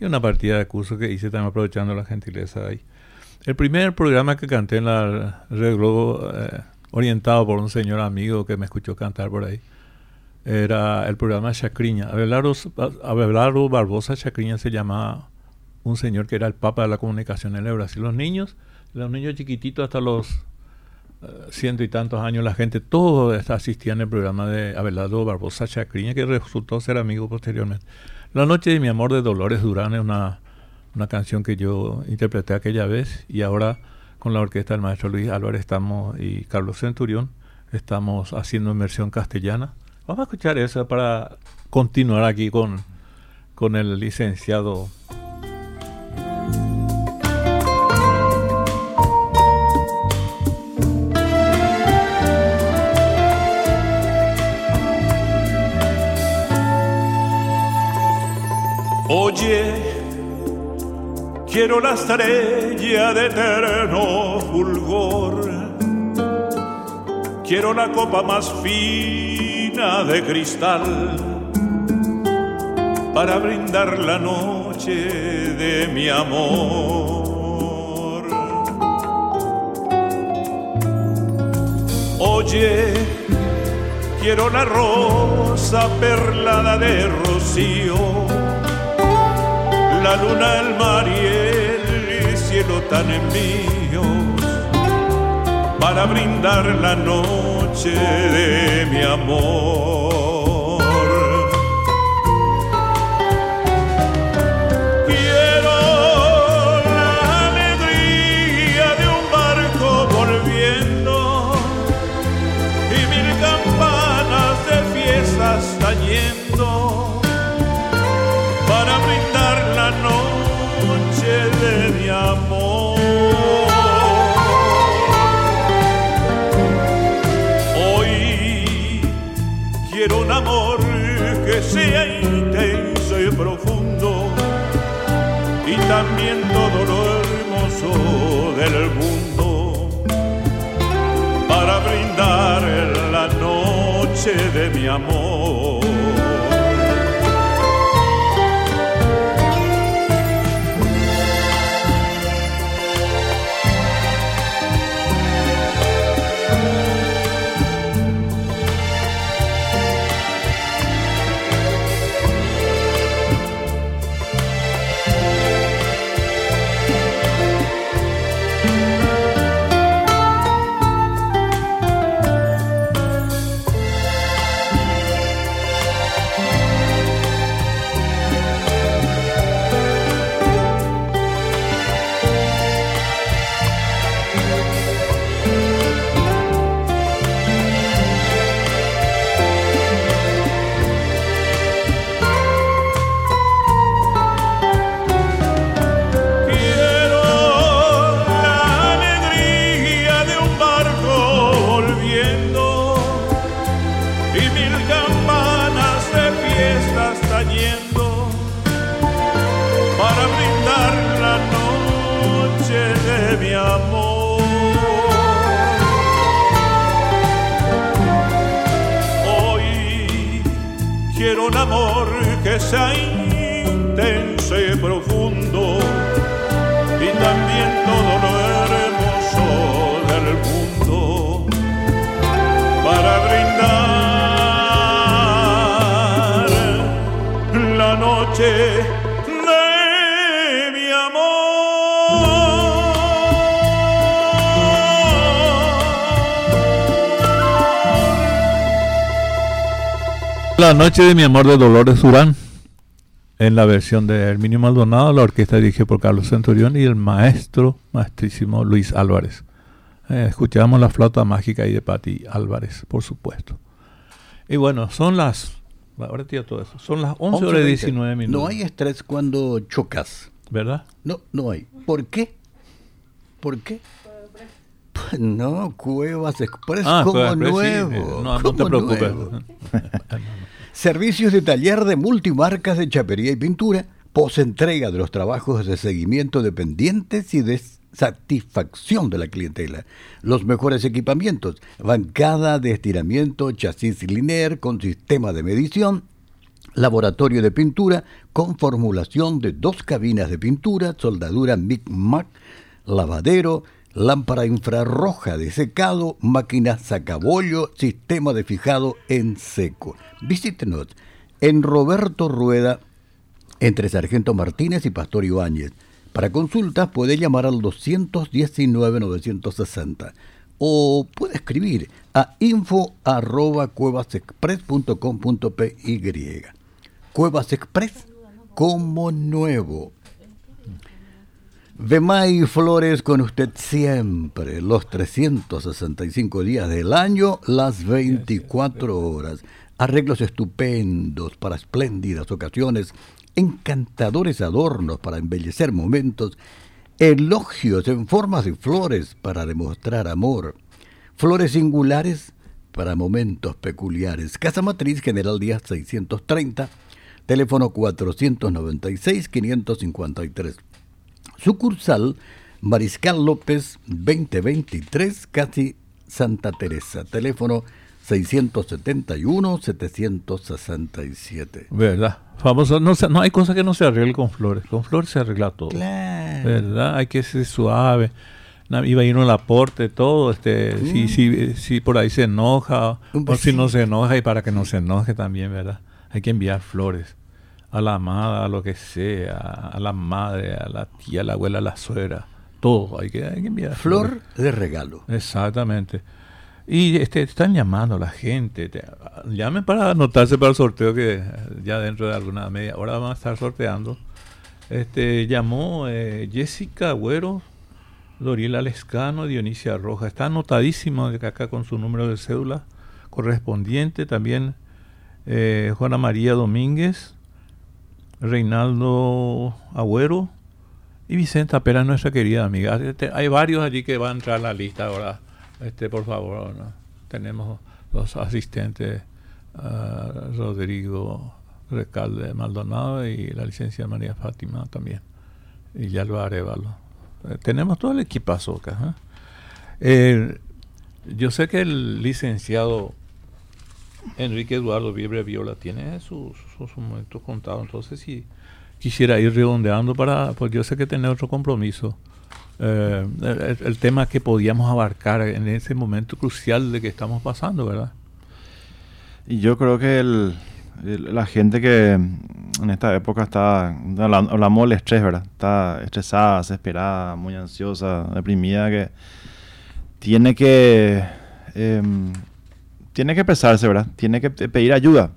y una partida de curso que hice también aprovechando la gentileza ahí. El primer programa que canté en la Red Globo, eh, orientado por un señor amigo que me escuchó cantar por ahí, era el programa Chacriña. Abelardo, Barbosa Chacriña se llamaba un señor que era el papa de la comunicación en el Brasil. Los niños, los niños chiquititos hasta los eh, ciento y tantos años, la gente, todo asistía en el programa de Abelardo Barbosa Chacriña, que resultó ser amigo posteriormente. La noche de mi amor de Dolores Durán es una, una canción que yo interpreté aquella vez y ahora con la orquesta del maestro Luis Álvarez estamos y Carlos Centurión estamos haciendo inmersión castellana. Vamos a escuchar eso para continuar aquí con, con el licenciado Oye, quiero la estrella de eterno fulgor. Quiero la copa más fina de cristal para brindar la noche de mi amor. Oye, quiero la rosa perlada de rocío la luna, el mar y el cielo tan envíos para brindar la noche de mi amor. Quiero un amor que sea intenso y profundo y también todo lo hermoso del mundo para brindar la noche de mi amor. Sea intenso y profundo y también todo lo hermoso del mundo para brindar la noche de mi amor. La noche de mi amor de Dolores Durán en la versión de Herminio Maldonado, la orquesta dirigida por Carlos Centurión y el maestro, maestrísimo Luis Álvarez. Eh, escuchamos la flauta mágica ahí de Pati Álvarez, por supuesto. Y bueno, son las, ahora todo eso, son las 11 horas y 19 minutos. No hay estrés cuando chocas. ¿Verdad? No, no hay. ¿Por qué? ¿Por qué? Pues no, Cuevas Express ah, como nuevo. no, no te preocupes. Servicios de taller de multimarcas de chapería y pintura, post-entrega de los trabajos de seguimiento de pendientes y de satisfacción de la clientela. Los mejores equipamientos, bancada de estiramiento, chasis linear con sistema de medición, laboratorio de pintura con formulación de dos cabinas de pintura, soldadura Mic-Mac, lavadero, lámpara infrarroja de secado, máquina sacabollo, sistema de fijado en seco. Visítenos en Roberto Rueda, entre Sargento Martínez y Pastor Ibáñez. Para consultas puede llamar al 219-960 o puede escribir a info.cuevasexpress.com.py. Cuevas Express como nuevo. Vemay Flores con usted siempre, los 365 días del año, las 24 horas. Arreglos estupendos para espléndidas ocasiones, encantadores adornos para embellecer momentos, elogios en formas de flores para demostrar amor, flores singulares para momentos peculiares. Casa Matriz General Díaz 630, teléfono 496-553. Sucursal Mariscal López 2023, casi Santa Teresa. Teléfono 671-767. ¿Verdad? Famoso, no, no hay cosa que no se arregle con flores. Con flores se arregla todo. ¿Verdad? Hay que ser suave. Iba a ir un aporte, todo. Este, si, mm. si, si por ahí se enoja, o si no se enoja, y para que no se enoje también, ¿verdad? Hay que enviar flores a la amada, a lo que sea, a la madre, a la tía, a la abuela, a la suegra. Todo hay que, hay que enviar. Flor de regalo. Exactamente. Y este, están llamando a la gente. llamen para anotarse para el sorteo que ya dentro de alguna media hora vamos a estar sorteando. Este, llamó eh, Jessica Agüero, Doriela Lescano, Dionisia Roja. Está anotadísimo acá con su número de cédula correspondiente. También eh, Juana María Domínguez, Reinaldo Agüero y Vicenta Pera, nuestra querida amiga. Hay varios allí que van a entrar a la lista ahora este, por favor, tenemos los asistentes uh, Rodrigo Recalde Maldonado y la licencia María Fátima también. Y ya lo Arevalo. Eh, tenemos todo el equipazo acá. ¿eh? yo sé que el licenciado Enrique Eduardo Vibre Viola tiene sus, momentos contados. Entonces, si quisiera ir redondeando para, pues yo sé que tiene otro compromiso eh, el, tema que podíamos abarcar en ese momento crucial de que estamos pasando, ¿verdad? Y yo creo que la gente que en esta época está, hablamos del estrés, ¿verdad? Está estresada, desesperada, muy ansiosa, deprimida, que tiene que, em, tiene que expresarse, ¿verdad? Tiene que pedir ayuda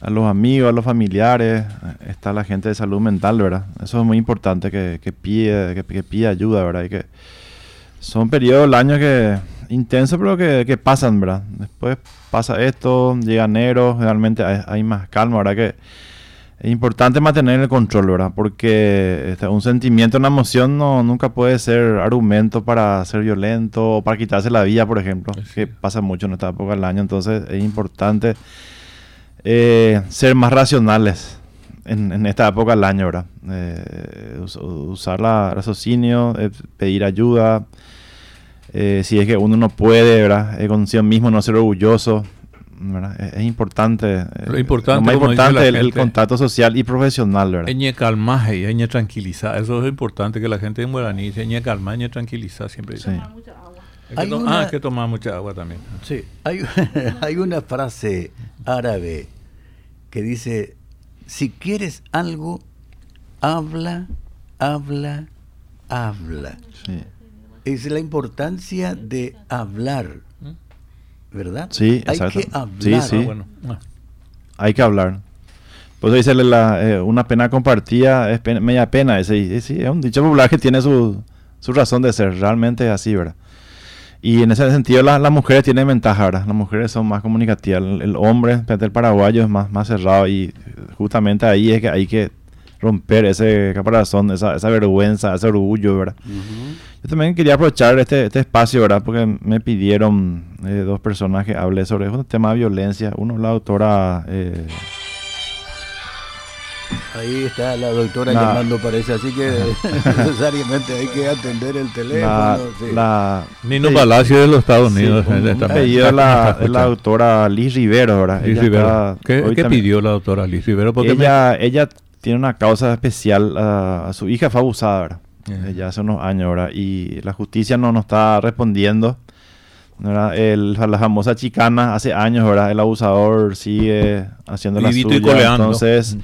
a los amigos, a los familiares, está la gente de salud mental, ¿verdad? Eso es muy importante, que, que pide, que, pide ayuda, ¿verdad? Y que son periodos del año que intensos, pero que, que, pasan, ¿verdad? Después pasa esto, llega enero, realmente hay, más calma, ¿verdad? Que es importante mantener el control, ¿verdad? Porque este, un sentimiento, una emoción no, nunca puede ser argumento para ser violento o para quitarse la vida, por ejemplo, que pasa mucho en esta época del año. Entonces es importante eh, ser más racionales en, esta época del año, ¿verdad? Eh, usar la raciocinio, eh, pedir ayuda, si es que uno no puede, ¿verdad? consigo mismo no ser orgulloso, Es, importante. Lo importante, más importante el, el, contacto social y profesional, ¿verdad? Eñe calmaje y eñe tranquilizar. Eso es importante que la gente en guaraní dice eñe calma, eñe tranquilizar siempre. Sí. Hay que ah, hay que tomar mucha agua también. Sí, hay, hay una frase árabe que dice, si quieres algo, habla, habla, habla. Sí. Es la importancia de hablar, ¿verdad? Sí, hay que hablar. Sí, sí. bueno. Hay que hablar. Pues dice la, eh, una pena compartida es media pena. Ese, es un dicho popular que tiene su, su razón de ser. Realmente es así, ¿verdad? Y en ese sentido las mujeres tienen ventaja, ¿verdad? Las mujeres son más comunicativas. El, hombre, el paraguayo, es más, más cerrado y justamente ahí es que hay que romper ese caparazón, esa, esa vergüenza, ese orgullo, ¿verdad? Yo también quería aprovechar este, este espacio, ¿verdad? Porque me pidieron eh, dos personas que hable sobre un tema de violencia. Uno, la doctora... Eh, Ahí está la doctora llamando, parece, así que necesariamente hay que atender el teléfono. La, Nino Palacio de los Estados Unidos. pedido la, la doctora Liz Rivero. Liz Rivero. ¿Qué, pidió la doctora Liz Rivero? Porque ella, ella tiene una causa especial, a su hija fue abusada, ¿verdad? Ya hace unos años, ahora Y la justicia no nos está respondiendo. El, la famosa chicana hace años, ¿verdad? El abusador sigue haciendo la suya. Entonces...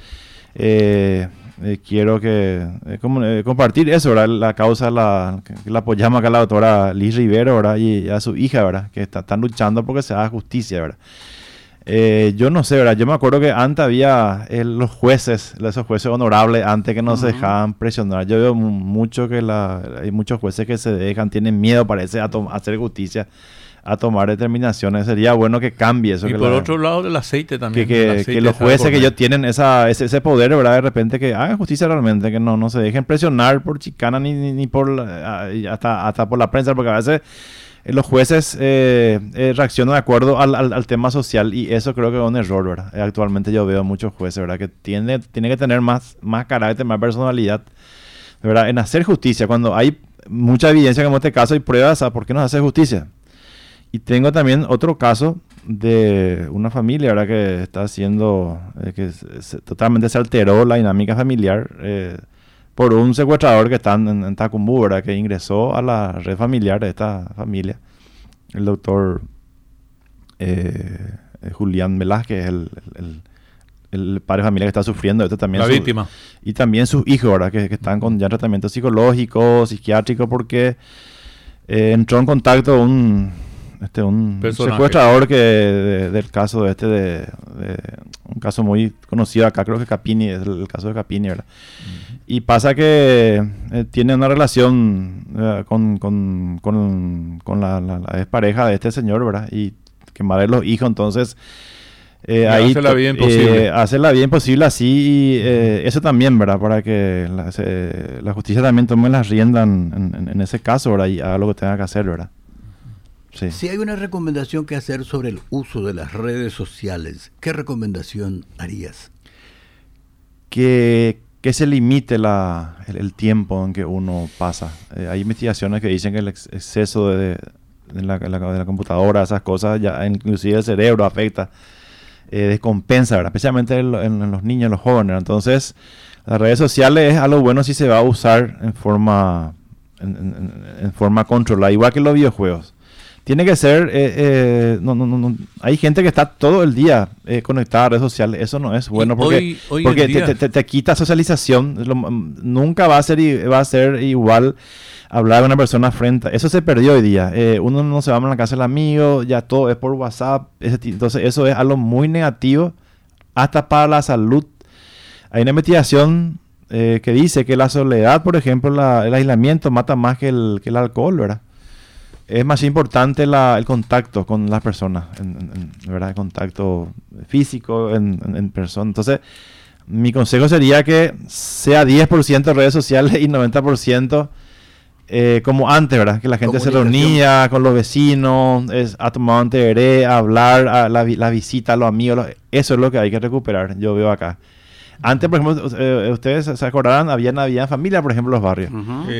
Eh, eh, quiero que eh, compartir eso, ¿verdad? La causa la, que la apoyamos acá la doctora Liz Rivero, ¿verdad? Y a su hija, ¿verdad? Que están luchando porque se haga justicia, ¿verdad? yo no sé, ¿verdad? Yo me acuerdo que antes había los jueces, esos jueces honorables, antes que no se dejaban presionar. Yo veo mucho que la, hay muchos jueces que se dejan, tienen miedo, parece, a hacer justicia a tomar determinaciones. Sería bueno que cambie eso. Y por otro lado, del aceite también. Que, que, los jueces que ellos tienen esa, ese, poder, ¿verdad? De repente que hagan justicia realmente, que no, no se dejen presionar por chicana ni, ni, por hasta, hasta por la prensa, porque a veces eh, los jueces eh, eh, reaccionan de acuerdo al, al, tema social y eso creo que es un error, ¿verdad? Actualmente yo veo muchos jueces, ¿verdad? Que tiene, tiene que tener más, más carácter, más personalidad, ¿verdad? En hacer justicia, cuando hay mucha evidencia, como este caso, hay pruebas, ¿por qué no se hace justicia? Y tengo también otro caso de una familia ¿verdad? que está haciendo, eh, que totalmente se alteró la dinámica familiar eh, por un secuestrador que está en, en Tacumbú, que ingresó a la red familiar de esta familia, el doctor eh, Julián Velázquez, el, el, el, padre de familia que está sufriendo esto también. La víctima. Y también sus hijos, ¿verdad? Que, que están con ya tratamiento psicológico, psiquiátrico, porque entró en contacto un este un secuestrador que del caso de este de, un caso muy conocido acá creo que Capini es el, caso de Capini ¿verdad? y pasa que eh, tiene una relación eh, con, con, con, con la, la, pareja de este señor verdad y que madre los hijos entonces eh, ahí hace la vida imposible. hace la vida imposible así, eso también, ¿verdad? Para que la, justicia también tome las riendas en, en, ese caso, ¿verdad? Y haga lo que tenga que hacer, ¿verdad? Si hay una recomendación que hacer sobre el uso de las redes sociales, ¿qué recomendación harías? Que, que se limite el, tiempo en que uno pasa. Eh, hay investigaciones que dicen que el exceso de, la, de, la, computadora, esas cosas, ya inclusive el cerebro afecta, eh, descompensa, especialmente en, los niños, en los jóvenes. Entonces, las redes sociales es algo bueno si se va a usar en forma, en forma controlada, igual que los videojuegos tiene que ser, eh, eh, no, no, no, hay gente que está todo el día eh, conectada a redes sociales, eso no es bueno porque, porque te, te, quita socialización, nunca va a ser va a ser igual hablar con una persona frente, eso se perdió hoy día, uno no se va a la casa del amigo, ya todo es por WhatsApp, entonces eso es algo muy negativo hasta para la salud. Hay una investigación que dice que la soledad, por ejemplo, el aislamiento mata más que el, que el alcohol, ¿verdad? Es más importante el contacto con las personas, en, ¿verdad? El contacto físico en, persona. Entonces, mi consejo sería que sea 10% redes sociales y 90% eh, como antes, ¿verdad? Que la gente se reunía con los vecinos, es, a tomar un a hablar, a la, la, visita a los amigos. eso es lo que hay que recuperar, yo veo acá. Antes, por ejemplo, eh, ustedes se acordarán, había Navidad familia, por ejemplo, los barrios.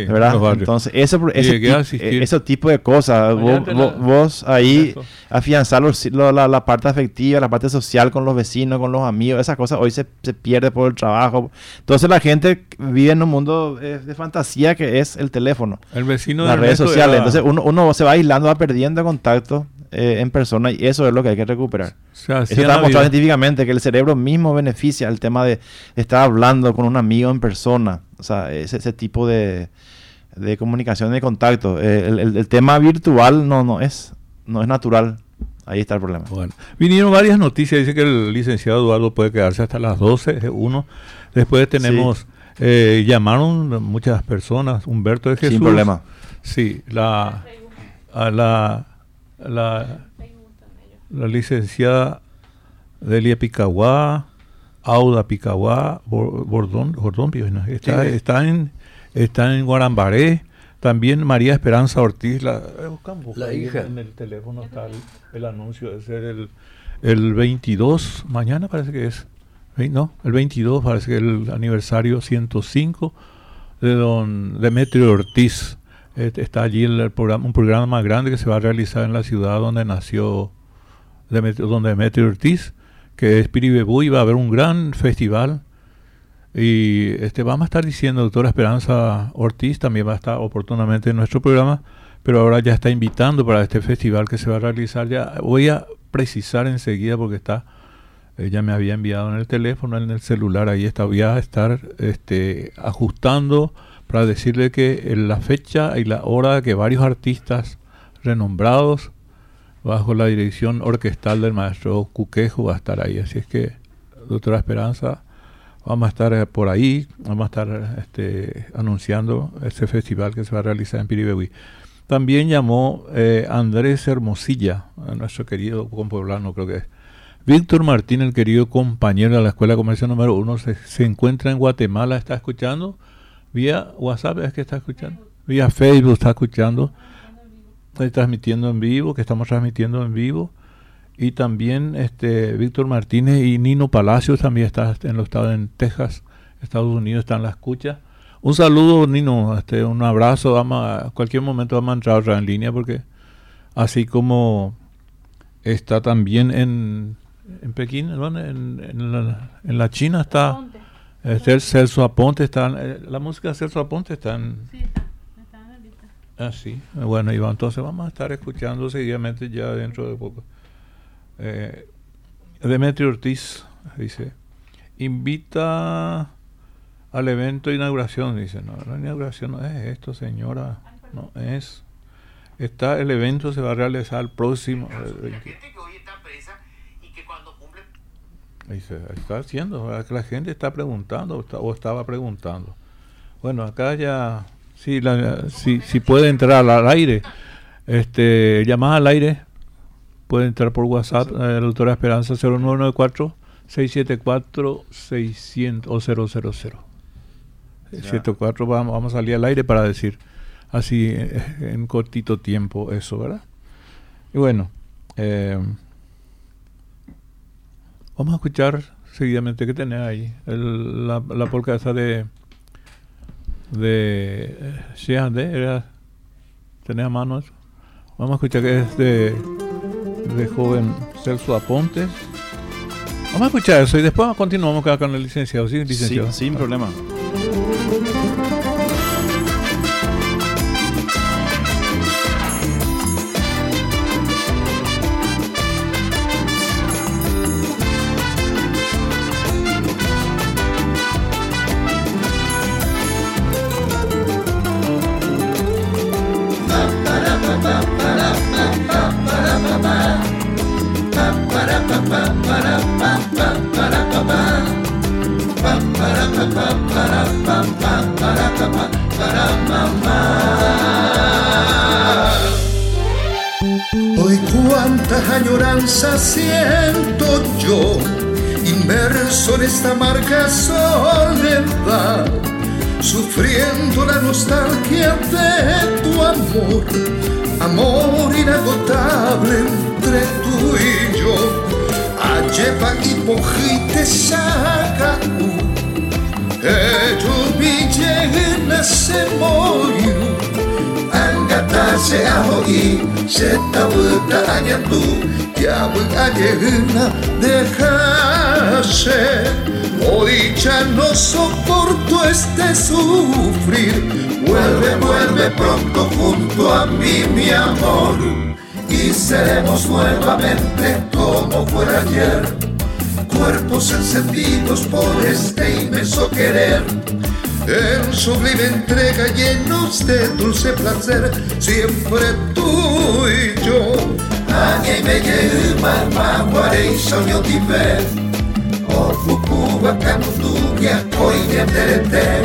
¿verdad? Entonces, ese, ese, ese, tipo de cosas, vos, ahí afianzar la, la, parte afectiva, la parte social con los vecinos, con los amigos, esas cosas hoy se, se pierde por el trabajo. Entonces, la gente vive en un mundo eh, de fantasía que es el teléfono. El vecino Las redes sociales. Entonces, uno, uno se va aislando, va perdiendo contacto eh, en persona y eso es lo que hay que recuperar. eso está demostrado científicamente que el cerebro mismo beneficia el tema de estar hablando con un amigo en persona. O sea, ese, ese tipo de, de comunicación y contacto. Eh, el, tema virtual no, no, es, no es natural. Ahí está el problema. Bueno, vinieron varias noticias. Dice que el licenciado Eduardo puede quedarse hasta las 12. Uno. Después tenemos. Eh, llamaron muchas personas. Humberto de Jesús. Sin problema. Sí, la. A la la, la licenciada Delia Picaguá, Auda Picaguá, Bordón, Bordón está, está, en, está en Guarambaré. También María Esperanza Ortiz, la, la hija. En el teléfono está el, anuncio de ser el, el 22, mañana parece que es, no, el 22 parece que el aniversario 105 de don Demetrio Ortiz. Está allí el programa, un programa más grande que se va a realizar en la ciudad donde nació Demetrio, don Demetrio Ortiz, que es Piribebú, y va a haber un gran festival. Y este vamos a estar diciendo, doctora Esperanza Ortiz también va a estar oportunamente en nuestro programa, pero ahora ya está invitando para este festival que se va a realizar. Ya voy a precisar enseguida porque está ella me había enviado en el teléfono, en el celular, ahí está, voy a estar este, ajustando para decirle que en la fecha y la hora que varios artistas renombrados bajo la dirección orquestal del maestro Cuquejo va a estar ahí. Así es que, doctora Esperanza, vamos a estar eh, por ahí, vamos a estar este, anunciando ese festival que se va a realizar en Piribehuí. También llamó eh, Andrés Hermosilla, nuestro querido compoblano, creo que es Víctor Martín, el querido compañero de la Escuela de Comercio número uno, se, encuentra en Guatemala, está escuchando. Vía WhatsApp es que está escuchando. Vía Facebook está escuchando. Está transmitiendo en vivo, que estamos transmitiendo en vivo. Y también este Víctor Martínez y Nino Palacios también está en los estados en Texas, Estados Unidos, están en la escucha. Un saludo, Nino, este, un abrazo. Vamos cualquier momento vamos a entrar otra en línea porque así como está también en en Pekín, en, la, China está eh, Celso Aponte, está, eh, la música de Celso Aponte está en... Sí, está, en Ah, sí. Bueno, Iván, entonces vamos a estar escuchando seguidamente ya dentro de poco. Eh, Demetrio Ortiz dice, invita al evento de inauguración, dice, no, la inauguración no es esto, señora, no es... Está, el evento se va a realizar el próximo... Y se está haciendo, la gente está preguntando o estaba preguntando. Bueno, acá ya, si la, si, si puede entrar al, aire, este, llamada al aire, puede entrar por WhatsApp, eh, la doctora Esperanza 0994 674 600 o 000. 74 vamos, vamos a salir al aire para decir así eh, en cortito tiempo eso, ¿verdad? Y bueno, eh, Vamos a escuchar seguidamente qué tenés ahí. la, la polca esa de. de. de era. ¿Tenés a mano eso? Vamos a escuchar que es de. de joven Celso Aponte. Vamos a escuchar eso y después continuamos con el licenciado. ¿sí? licenciado? sin problema. De tu amor, amor inagotable entre tú y yo. Ajepa y saca Etubijeuna semoyu Angata se ahoi Se tabuta añandu Yabun ayeuna Dejase Hoy ya no soporto este sufrir Vuelve, vuelve pronto junto a mí mi amor Y seremos nuevamente como fuera ayer cuerpos encendidos por este inmenso querer. En sublime entrega llenos de dulce placer, siempre tú y yo. Añe me lleva maguare y soño tipe. O fukuba camutugia, hoy de terete.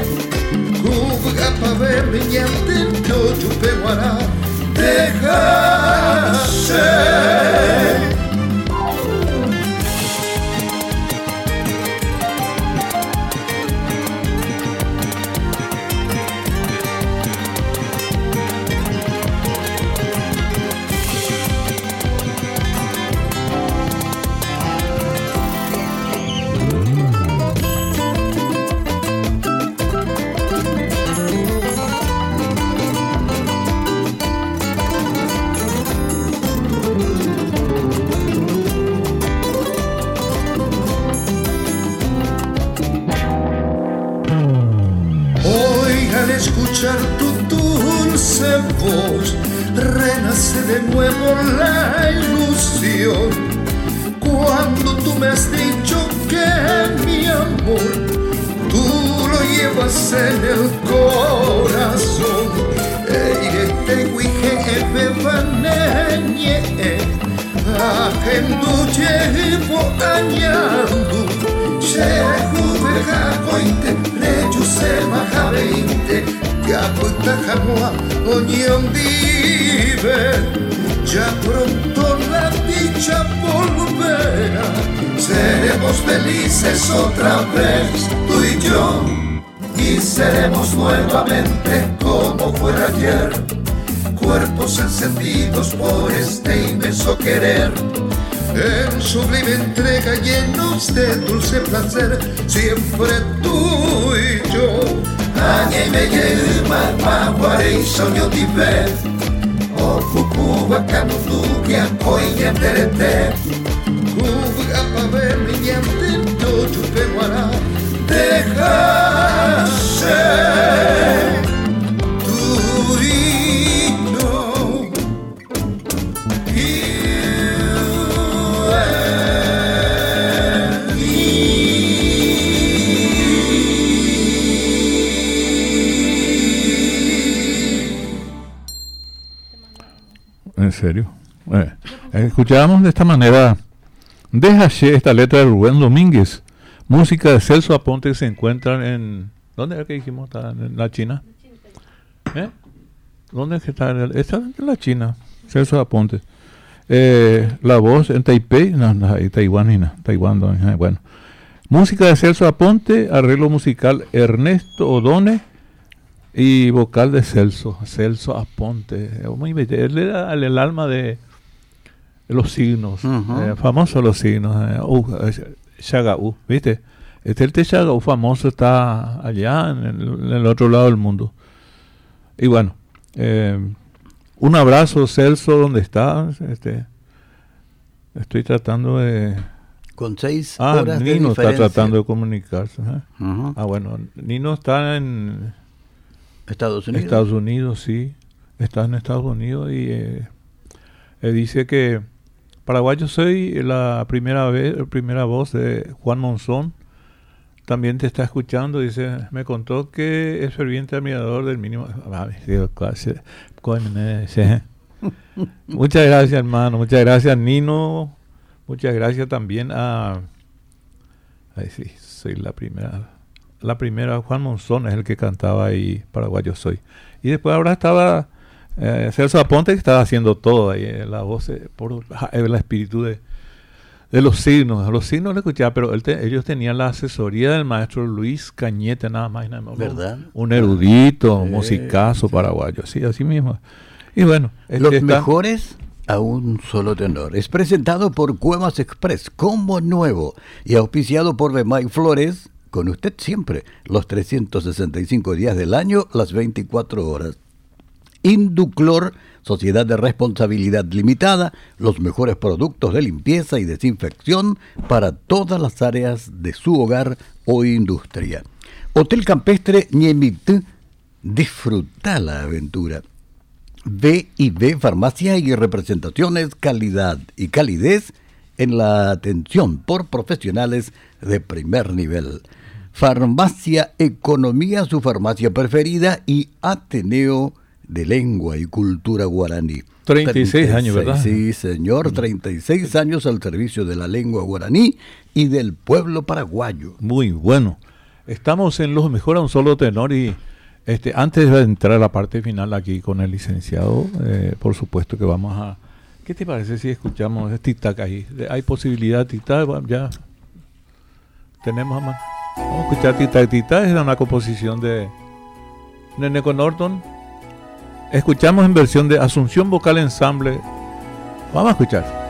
Juzga pa' verme y atento, chupe guará, déjase. Nuevamente como fuera ayer, cuerpos encendidos por este inmenso querer. En sublime entrega llenos de dulce placer, siempre tú y yo. Me lleva maguare y soño dive, o fukuba kanutu ya koi enterete. Kuga pa ver mi yante, yo chupe guara, deja ¿En serio? Eh, escuchábamos de esta manera. Déjase esta letra de Rubén Domínguez, música de Celso Aponte se encuentra en... ¿Dónde era que dijimos? ¿Está en la China? ¿Eh? ¿Dónde es que está? Está en la China, Celso Aponte. Eh, la voz en Taipei, no, no, ahí Taiwán, y no, Taiwán, no, eh, bueno. Música de Celso Aponte, arreglo musical Ernesto Odone y vocal de Celso, Celso Aponte. Eh, Muy, bello. él era el, el alma de, los signos, Ujú. eh, famoso los signos. eh, uh, ¿viste? Este el Shagaú famoso está allá en el, en el otro lado del mundo. Y bueno, eh, un abrazo, Celso, donde estás? Este, estoy tratando de... Con seis Ah, horas de Nino está tratando de comunicarse. Ujú. Ah, bueno, Nino está en Estados Unidos. Estados Unidos, sí. Está en Estados Unidos y eh, eh, dice que paraguayo soy la primera vez, primera voz de Juan Monzón. También te está escuchando, dice, me contó que es ferviente admirador del mínimo. Ah. Muchas gracias, hermano. Muchas gracias, Nino. Muchas gracias también a. Ay, sí, soy la primera. La primera, Juan Monzón es el que cantaba ahí, Paraguayo Soy. Y después ahora estaba eh, Celso Aponte que estaba haciendo todo ahí, eh, la voz, eh, por el espíritu de, de los signos. Los signos lo escuchaba, pero él te- ellos tenían la asesoría del maestro Luis Cañete, nada más y nada menos. ¿Verdad? Un erudito, Sí, musicazo paraguayo, sí, así mismo. Y bueno, Los este está- mejores a un solo tenor. Es presentado por Cuevas Express como nuevo y auspiciado por Remay Flores, con usted siempre, los 365 días del año, las 24 horas. Induclor, Sociedad de Responsabilidad Limitada, los mejores productos de limpieza y desinfección para todas las áreas de su hogar o industria. Hotel Campestre Ñemitú, disfruta la aventura. B y B Farmacia y representaciones calidad y calidez en la atención por profesionales de primer nivel. Farmacia Economía, su farmacia preferida y Ateneo de Lengua y Cultura Guaraní. 36 años, ¿verdad? Sí, señor, 36 años al servicio de la lengua guaraní y del pueblo paraguayo. Muy bueno. Estamos en los mejor a un solo tenor y este antes de entrar a la parte final aquí con el licenciado, eh, por supuesto que vamos a... ¿Qué te parece si escuchamos Tic-Tac ahí? ¿Hay posibilidad Tic-Tac? Bueno, Ya tenemos a mano. Vamos a escuchar Tic-Tac. Tic-Tac es una composición de Neneco Norton. Escuchamos en versión de Asunción Vocal Ensamble. Vamos a escuchar.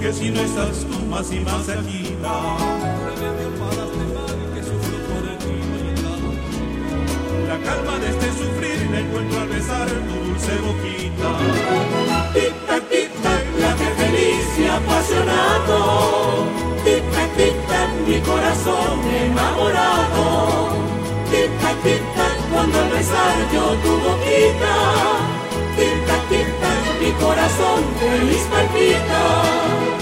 que si no estás tú más y más. Al besar yo tu boquita. Tic-tac, tic-tac, mi corazón feliz palpita.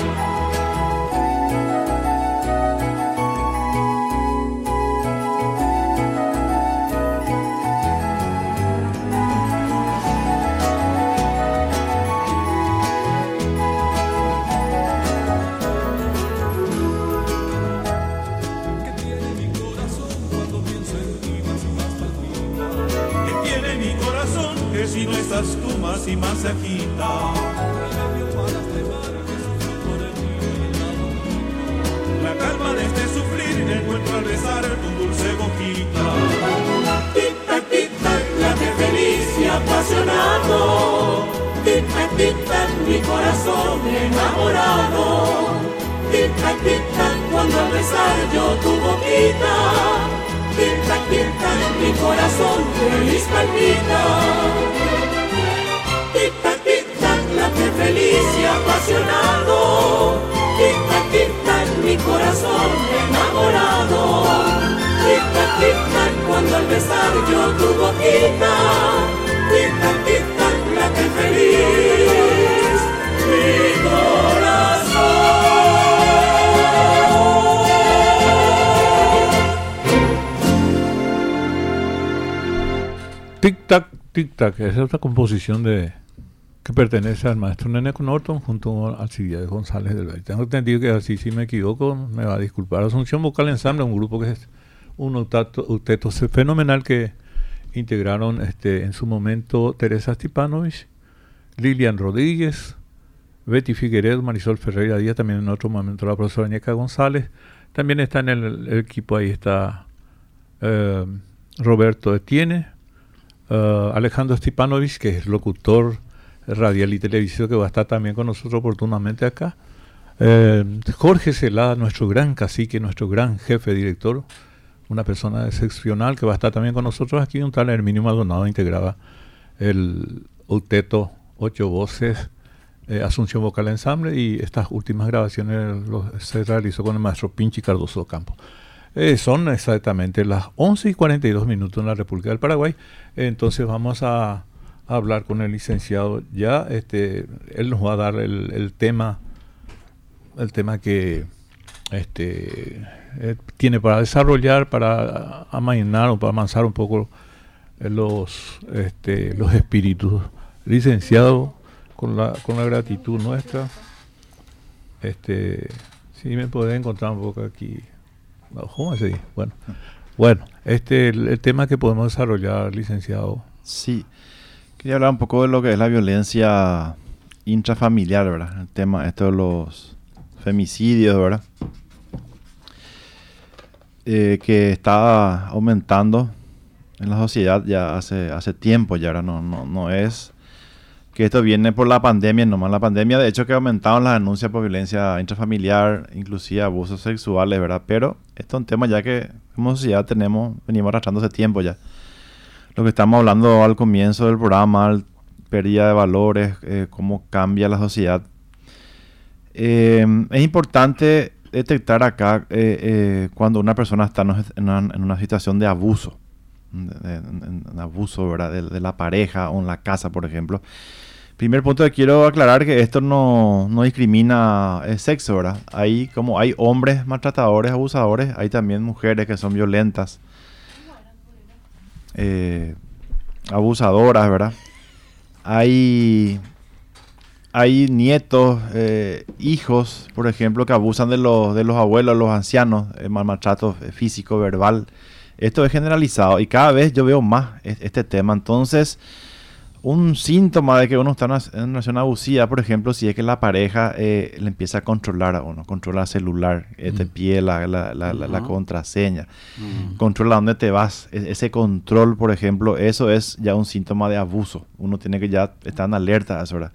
Más y más cerquita. La calma de este sufrir encuentro al besar tu dulce boquita. Tic-tac, tic-tac, late feliz y apasionado. Tic-tac, tic-tac, mi corazón enamorado. Tic-tac, tic-tac, cuando al besar yo tu boquita. Tic-tac, tic-tac, mi corazón feliz palpita feliz y apasionado. Tic-tac, tic-tac, mi corazón enamorado. Tic-tac, tic-tac, cuando al besar yo tu boquita. Tic-tac, tic-tac, late feliz mi corazón. Tic-tac, tic-tac, esa es otra composición de que pertenece al maestro Nene Norton junto al de González del Valle. Tengo entendido que así si me equivoco, me va a disculpar. Asunción Vocal Ensamble, un grupo que es un octeto, fenomenal que integraron este, en su momento Teresa Stipanovich, Lilian Rodríguez, Betty Figueredo, Marisol Ferreira Díaz, también en otro momento la profesora Ñeca González. También está en el, equipo, ahí está eh, Roberto Etienne, uh, Alejandro Stipanovich, que es locutor radial y televisivo que va a estar también con nosotros oportunamente acá. Eh, Jorge Celada, nuestro gran cacique, nuestro gran jefe director, una persona excepcional que va a estar también con nosotros aquí. Un tal Herminio Maldonado integraba el octeto, ocho voces, eh, Asunción Vocal Ensamble y estas últimas grabaciones se realizó con el maestro Pinchi Cardoso Campo. Eh, son exactamente las 11 y 42 minutos en la República del Paraguay. entonces vamos a hablar con el licenciado. Ya este, él nos va a dar el, tema, el tema que este, eh, tiene para desarrollar, para amainar o para avanzar un poco los, este, los espíritus. Licenciado, con la, con la gratitud nuestra, este, si me puede encontrar un poco aquí. ¿Cómo se Bueno, bueno este, el tema que podemos desarrollar, licenciado. Sí. Quería hablar un poco de lo que es la violencia intrafamiliar, ¿verdad? El tema, esto de los femicidios, ¿verdad? Eh, que está aumentando en la sociedad ya hace, hace tiempo, ya ahora no, no, no es que esto viene por la pandemia, nomás la pandemia, de hecho que aumentaron las denuncias por violencia intrafamiliar, inclusive abusos sexuales, ¿verdad? Pero esto es un tema ya que como sociedad tenemos, venimos arrastrando hace tiempo ya lo que estamos hablando al comienzo del programa, pérdida de valores, eh, cómo cambia la sociedad. Eh, es importante detectar acá eh, cuando una persona está en una, situación de abuso, de, abuso ¿verdad? De, la pareja o en la casa, por ejemplo. Primer punto que quiero aclarar que esto no, no discrimina el sexo, ¿verdad? Hay como hay hombres maltratadores, abusadores, hay también mujeres que son violentas eh, abusadoras, ¿verdad? Hay, hay nietos, eh, hijos, por ejemplo, que abusan de los, de los abuelos, los ancianos, eh, maltrato físico, verbal. Esto es generalizado y cada vez yo veo más este tema. Entonces, un síntoma de que uno está en una, relación abusiva, por ejemplo, si es que la pareja eh, le empieza a controlar a uno, controla el celular, eh, te mm. pide la, la, contraseña, mm. controla dónde te vas. E, ese control, por ejemplo, eso es ya un síntoma de abuso. Uno tiene que ya estar en alerta a esa hora.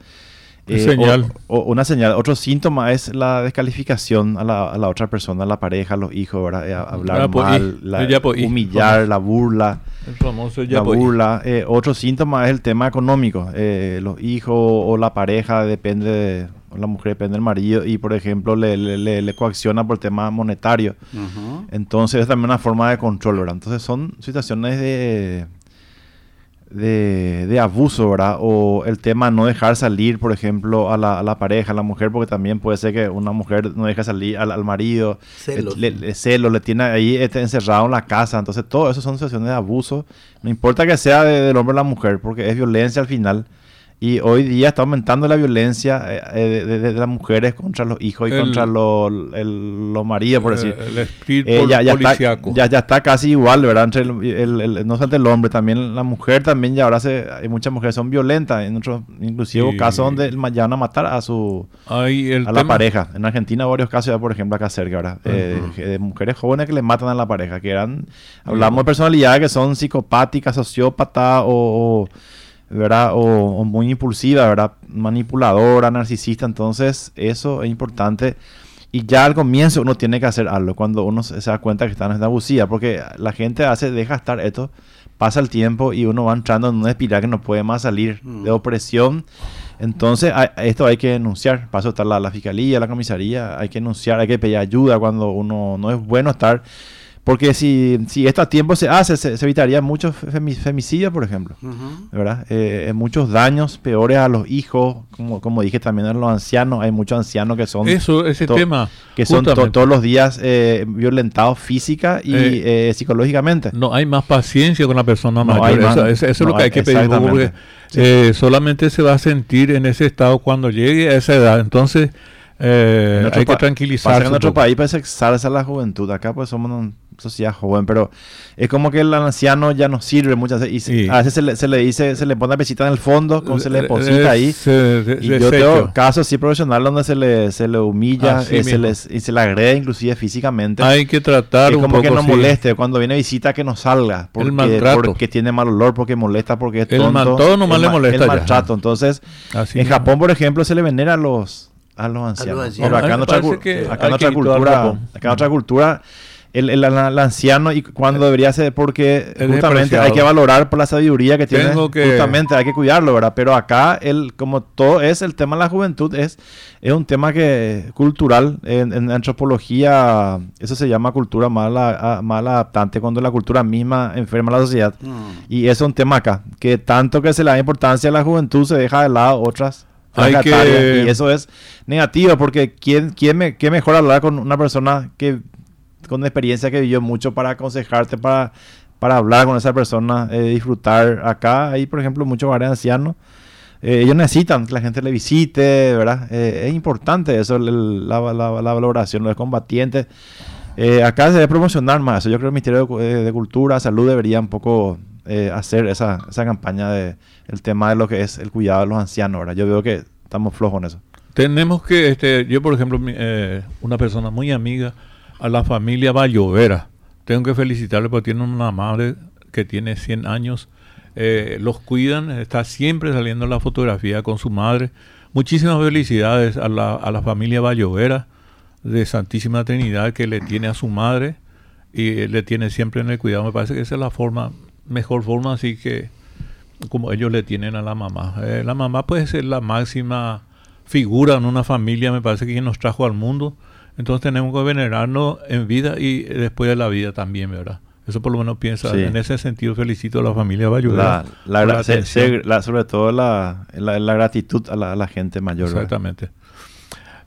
Eh, señal. O, una señal. Otro síntoma es la descalificación a la, a la otra persona, a la pareja, a los hijos, ¿verdad? Eh, hablar Ah, pues, mal, la- pues, humillar, la burla. El famoso La ya pues, burla. Eh, otro síntoma es el tema económico. Eh, los hijos o la pareja depende, de- o la mujer depende del marido y, por ejemplo, le, le, le- le coacciona por tema monetario. Entonces es también una forma de control, ¿verdad? Entonces son situaciones de, de, de abuso, ¿verdad? O el tema no dejar salir, por ejemplo, a la, a la pareja, a la mujer, porque también puede ser que una mujer no deja salir al, al marido, Celos. le, le- celo, le tiene ahí este, encerrado en la casa. Entonces todo eso son situaciones de abuso. No importa que sea de- del hombre o la mujer, porque es violencia al final. Y hoy día está aumentando la violencia eh, eh, de, de- de las mujeres contra los hijos y El- contra los, el- los maridos, por decir. el espíritu Eh, ya, ya, está, ya, ya está casi igual, ¿verdad? Entre el, no solamente el hombre, también la mujer también ya ahora se, hay muchas mujeres son violentas, en otros, inclusive Sí. casos donde van a matar a su a la tema- pareja. En Argentina varios casos ya, por ejemplo, acá cerca, ¿verdad? Eh, Ujú. de mujeres jóvenes que le matan a la pareja, que eran, hablamos de personalidades que son psicopáticas, sociópatas o, o, ¿verdad? O, o muy impulsivas, ¿verdad? Manipuladora, narcisista. Entonces, eso es importante. Y ya al comienzo uno tiene que hacer algo cuando uno se da cuenta que está en esta abusiva, porque la gente hace, deja estar esto, pasa el tiempo y uno va entrando en una espiral que no puede más salir de opresión. Entonces, esto hay que denunciar. Para eso está la, la fiscalía, la comisaría, hay que denunciar, hay que pedir ayuda cuando uno no es bueno estar. Porque si, si esto a tiempo se hace, se, se evitaría muchos femi- femicidios, por ejemplo. ¿verdad? Eh, muchos daños peores a los hijos, como, como dije también a los ancianos. Hay muchos ancianos que son. Eso, ese to- tema, Que son to- justamente. todos los días eh, violentados física y Eh, eh, psicológicamente. No hay más paciencia con la persona No mayor. hay más- eso, eso- eso es no lo que hay hay- que pedir. Porque eh, solamente se va a sentir en ese estado cuando llegue a esa edad. Entonces, eh, hay que tranquilizarse. pasa que en un nuestro poco. país pues, se exalza la juventud. Acá pues somos una sociedad joven, pero es como que el anciano ya no sirve muchas veces. Y se- Sí. a veces se le, se le dice, se le pone la pesita en el fondo, como se le deposita ahí. se y yo tengo casos así profesionales donde se le, se le humilla, Así eh, se les- y se le agrede inclusive físicamente. Hay que tratar Es un como que poco, no sí. moleste. Cuando viene visita que no salga. Porque, maltrato. porque tiene mal olor, porque molesta, porque es El tonto. mal- todo nomás El le molesta El ya. maltrato. Entonces, Así en mismo. Japón, por ejemplo, se le venera a los, a los ancianos. ancianos. Pero acá A otra, parece cu- que acá hay en otra que quitar cultura, acá en otra cultura, el, el- el- anciano y cuando debería ser, porque Es justamente hay que valorar por la sabiduría que tiene, que- justamente hay que cuidarlo, ¿verdad? Pero acá, el, como todo es, el tema de la juventud es, es un tema que cultural, en, en antropología, eso se llama cultura mala, mal adaptante, cuando la cultura misma enferma a la sociedad. Y eso es un tema acá, que tanto que se le da importancia a la juventud, se deja de lado otras Hay que- Y eso es negativo, porque ¿quién, quién me, qué mejor hablar con una persona que con experiencia que vivió mucho para aconsejarte, para, para hablar con esa persona, eh, disfrutar. Acá hay, por ejemplo, muchos bares ancianos. eh, ellos necesitan que la gente le visite, ¿verdad? Eh, es importante eso, la, la- la valoración, los combatientes. Acá se debe promocionar más eso. Yo creo que el Ministerio de, de Cultura, Salud debería un poco hacer esa, esa campaña de el tema de lo que es el cuidado de los ancianos, ¿verdad? Yo veo que estamos flojos en eso. Tenemos que, este, yo por ejemplo, una persona muy amiga a la familia Vallovera, tengo que felicitarle porque tiene una madre que tiene 100 años, eh, los cuidan, está siempre saliendo la fotografía con su madre. Muchísimas felicidades a la, a la familia Vallovera de Santísima Trinidad que le tiene a su madre y le tiene siempre en el cuidado. Me parece que esa es la forma, mejor forma, así que como ellos le tienen a la mamá. Eh, la mamá puede ser la máxima figura en una familia, me parece que nos trajo al mundo. Entonces tenemos que venerarnos en vida y después de la vida también, ¿verdad? Eso por lo menos piensa. Sí. En ese sentido felicito a la familia Bayudera. La, la, gra- se- la- sobre todo la, la, la gratitud a la, a la gente mayor. ¿verdad? Exactamente.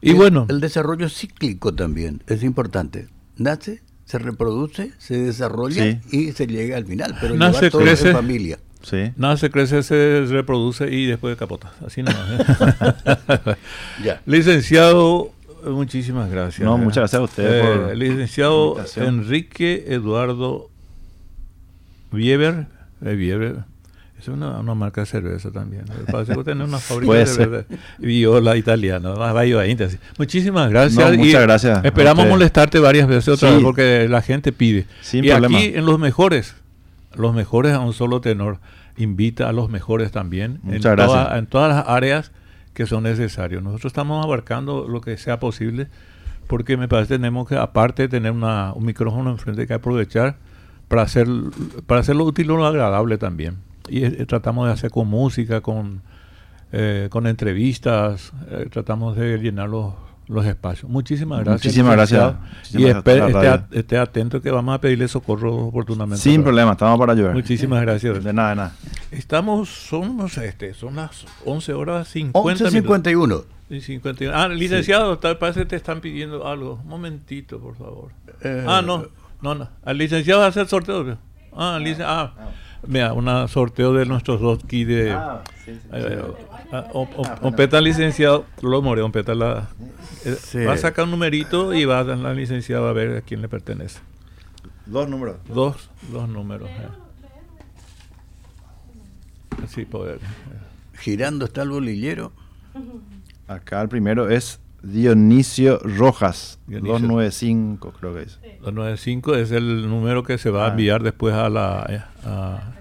Y El- bueno, El desarrollo cíclico también es importante. Nace, se reproduce, se desarrolla y se llega al final. Pero Nace, lleva todo crece. en familia. Sí. nace, crece, se reproduce y después capota. Así nomás. ¿eh? Ya. Licenciado, muchísimas gracias. No, ¿eh? muchas gracias a usted por la Licenciado invitación. Enrique Eduardo Bieber. eh, Bieber. Es una, una marca de cerveza también. Parece que tiene una fábrica de cerveza. Viola italiana. más ahí, así. Muchísimas gracias. No, muchas gracias Esperamos molestarte varias veces otra Sí. vez porque la gente pide. Sin y problema. aquí en los mejores, los mejores a un solo tenor, invita a los mejores también. Muchas en, gracias. toda- en todas las áreas que son necesarios. Nosotros estamos abarcando lo que sea posible porque me parece que tenemos que, aparte de tener una, un micrófono enfrente, que aprovechar para, hacer, para hacerlo útil o lo agradable también. Y eh, tratamos de hacer con música, con, eh, con entrevistas, eh, tratamos de llenar los, los espacios. Muchísimas gracias. Muchísimas gracias. y esté, atento que vamos a pedirle socorro oportunamente. Sin problema, estamos para ayudar. Muchísimas gracias. De nada, de nada. Estamos, son, este, son las 11 horas 50 11.51. Ah, licenciado, tal parece que te están pidiendo algo. Un momentito, por favor. Eh, ah, no, no, no. Al licenciado hacer sorteo. Ah, ah, mira, un sorteo de nuestros dos kits de. Ah, sí, sí, eh, ah, licenciado, lo more, Peta la. Eh, va a sacar un numerito y va a dar la licenciada a ver a quién le pertenece. Dos números. Dos, dos números. Sí, poder. Girando está el bolillero. Acá el primero es Dionisio Rojas, 295 creo que es. 295 es el número que se va a ah. enviar después a la a,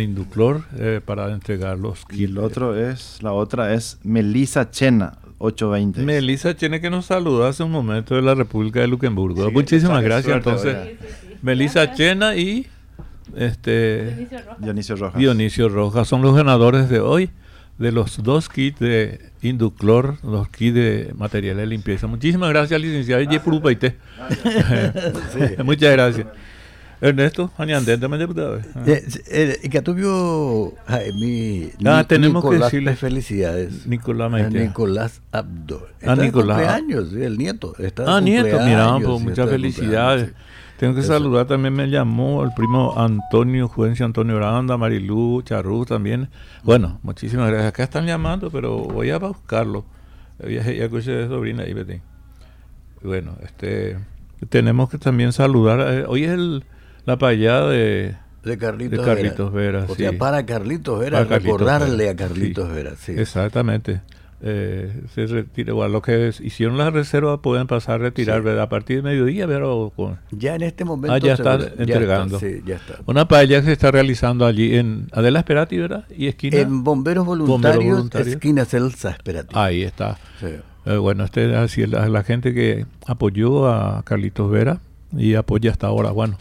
Induclor eh, para entregar los Y el otro es, la otra es Melisa Chena, 820. Melisa Chena que nos saludó hace un momento de la República de Luxemburgo. Muchísimas gracias. Entonces, Melisa Chena y este Dionisio Rojas. Dionisio Rojas son los ganadores de hoy de los dos kits de Induclor, los kits de material de limpieza. Muchísimas gracias, licenciado Yepurupaite. Muchas gracias. Ernesto, también diputado. Eh, eh, y que mi ah, tenemos Nicolás que decirle felicidades. Nicolás Nicolás Abdo. ah, Nicolás. cumpleaños, el nieto. ah, nieto, mira, pues, muchas felicidades. Tengo que saludar también, me llamó el primo Antonio, Juencia Antonio Oranda, Marilú, Charrú también. Bueno, muchísimas gracias. Acá están llamando, pero voy a buscarlo. Ya, escuché de sobrina ahí, Betty. Bueno, este, tenemos que también saludar. Eh, hoy es el, la payada de, de Carlitos, Carlitos Vera. o sea, para Carlitos Vera, recordarle a Carlitos Vera. Sí. Exactamente. Eh, se retira, igual los que hicieron la reserva pueden pasar a retirar a partir de mediodía pero con, ya en este momento ah, ya está entregando una paella que se está realizando allí en Adela Esperati ¿verdad? y esquina en Bomberos Voluntarios, esquina Celsa Esperati. Ahí está. Eh, bueno este así la, la gente que apoyó a Carlitos Vera y apoya hasta ahora bueno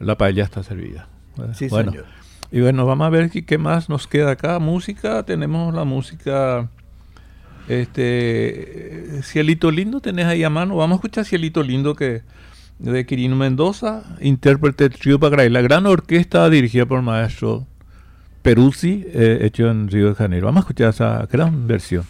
la paella está servida sí, bueno señor. y bueno vamos a ver qué, más nos queda acá música tenemos la música este, Cielito Lindo tenés ahí a mano. Vamos a escuchar Cielito Lindo que de Quirino Mendoza, intérprete Trio Pagray, la gran orquesta dirigida por el maestro Peruzzi, eh, hecho en Río de Janeiro. Vamos a escuchar esa gran versión.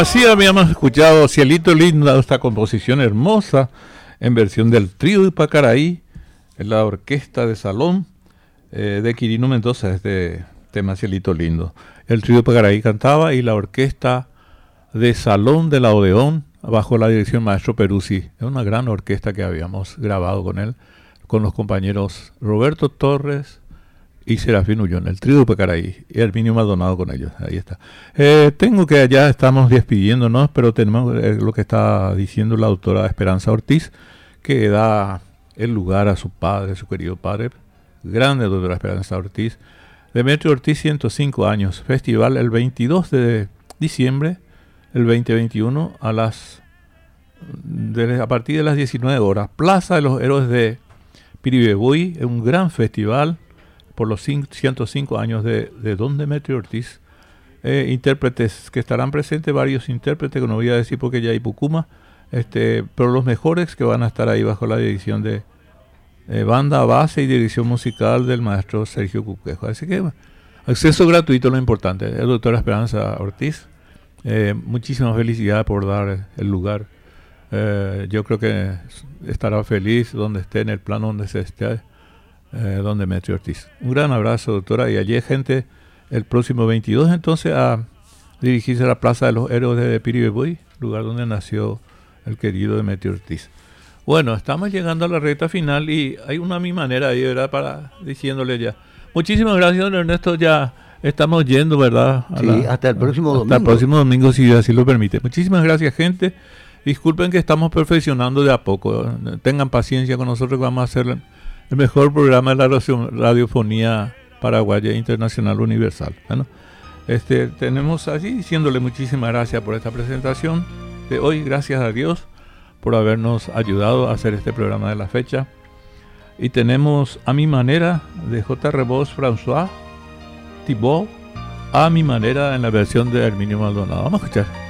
Así habíamos escuchado Cielito Lindo, esta composición hermosa en versión del trío de Pacaraí, en la orquesta de salón eh, de Quirino Mendoza, este tema Cielito Lindo. El trío de Pacaraí cantaba y la orquesta de salón de la Odeón, bajo la dirección maestro Peruzzi. Es una gran orquesta que habíamos grabado con él, con los compañeros Roberto Torres, y Serafín Ullón, el trío de Pacaraí, y Herminio Maldonado con ellos. Ahí está. Eh, tengo que ya estamos despidiéndonos, pero tenemos eh, lo que está diciendo la doctora Esperanza Ortiz, que da el lugar a su padre, su querido padre, grande doctora Esperanza Ortiz. Demetrio Ortiz, 105 años. Festival el 22 de diciembre, el 2021, a las a partir de las 19 horas. Plaza de los Héroes de Piribebuy, un gran festival por los 105 años de, Don Demetrio Ortiz. Eh, intérpretes que estarán presentes, varios intérpretes, que no voy a decir porque ya hay Pucuma, este, pero los mejores que van a estar ahí bajo la dirección de eh, banda base y dirección musical del maestro Sergio Cuquejo. Así que acceso gratuito lo importante. El doctor Esperanza Ortiz, eh, muchísimas felicidades por dar el lugar. yo creo que estará feliz donde esté, en el plano donde se esté eh, don Demetrio Ortiz. Un gran abrazo, doctora, y allí gente el próximo 22 entonces a dirigirse a la Plaza de los Héroes de Piribebuy, lugar donde nació el querido Demetrio Ortiz. Bueno, estamos llegando a la recta final y hay una mi manera ahí, ¿verdad? Para diciéndole ya. Muchísimas gracias, don Ernesto. Ya estamos yendo, ¿verdad? sí, hasta el próximo domingo. Hasta el próximo domingo, si así lo permite. Muchísimas gracias, gente. Disculpen que estamos perfeccionando de a poco. Tengan paciencia con nosotros que vamos a hacer el mejor programa de la radiofonía paraguaya internacional universal. Bueno, este, tenemos allí diciéndole muchísimas gracias por esta presentación de hoy. Gracias a Dios por habernos ayudado a hacer este programa de la fecha. Y tenemos a mi manera de J. Rebos François Thibault, a mi manera en la versión de Herminio Maldonado. Vamos a escuchar.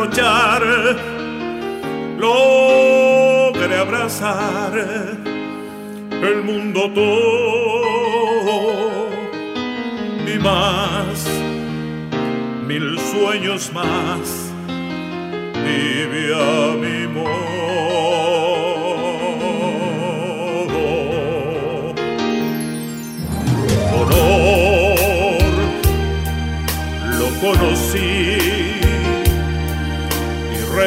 derrochar, logré abrazar el mundo todo y más, mil sueños más, vive a mi modo. Honor, lo conocí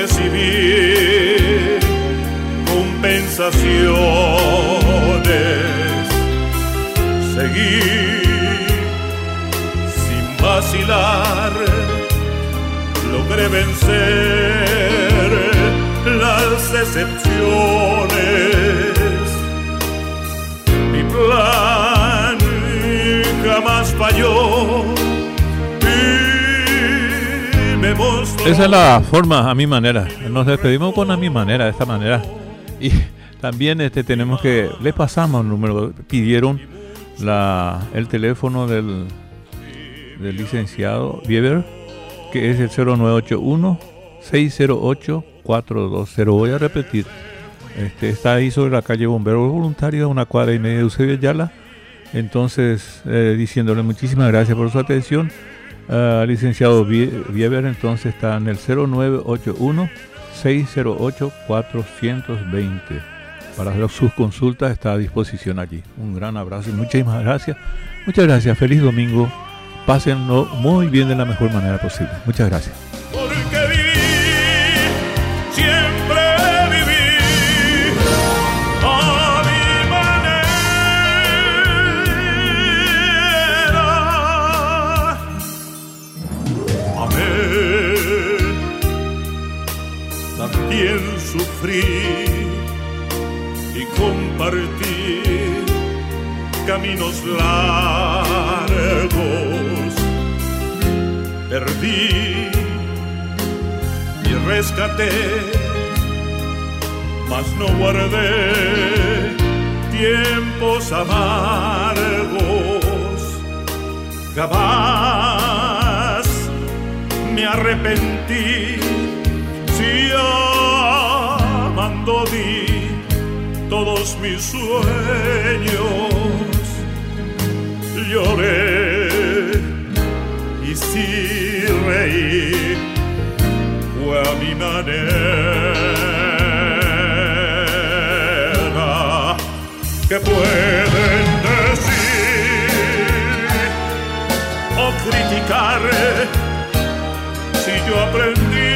recibir compensaciones, seguir sin vacilar, logré vencer las excepciones. Mi plan jamás falló esa es la forma, a mi manera. Nos despedimos con a mi manera, de esta manera. Y también este tenemos que, le pasamos el número, pidieron la, el teléfono del, del licenciado Bieber, que es el 0981 608 420. Voy a repetir. Este, está ahí sobre la calle Bombero Voluntario, a una cuadra y media de Eusebio Yala. Entonces, eh, diciéndole muchísimas gracias por su atención Uh, licenciado Bieber entonces está en el 0981 608 420. Para sus consultas está a disposición allí. Un gran abrazo y muchísimas gracias. Muchas gracias. Feliz domingo. Pásenlo muy bien de la mejor manera posible. Muchas gracias. Sufrir partir caminos largos. Perdí y rescaté, mas no guardé tiempos amargos. Jamás me arrepentí si amando di todos mis sueños. Lloré y si reí fue a mi manera. que pueden decir o criticar si yo aprendí?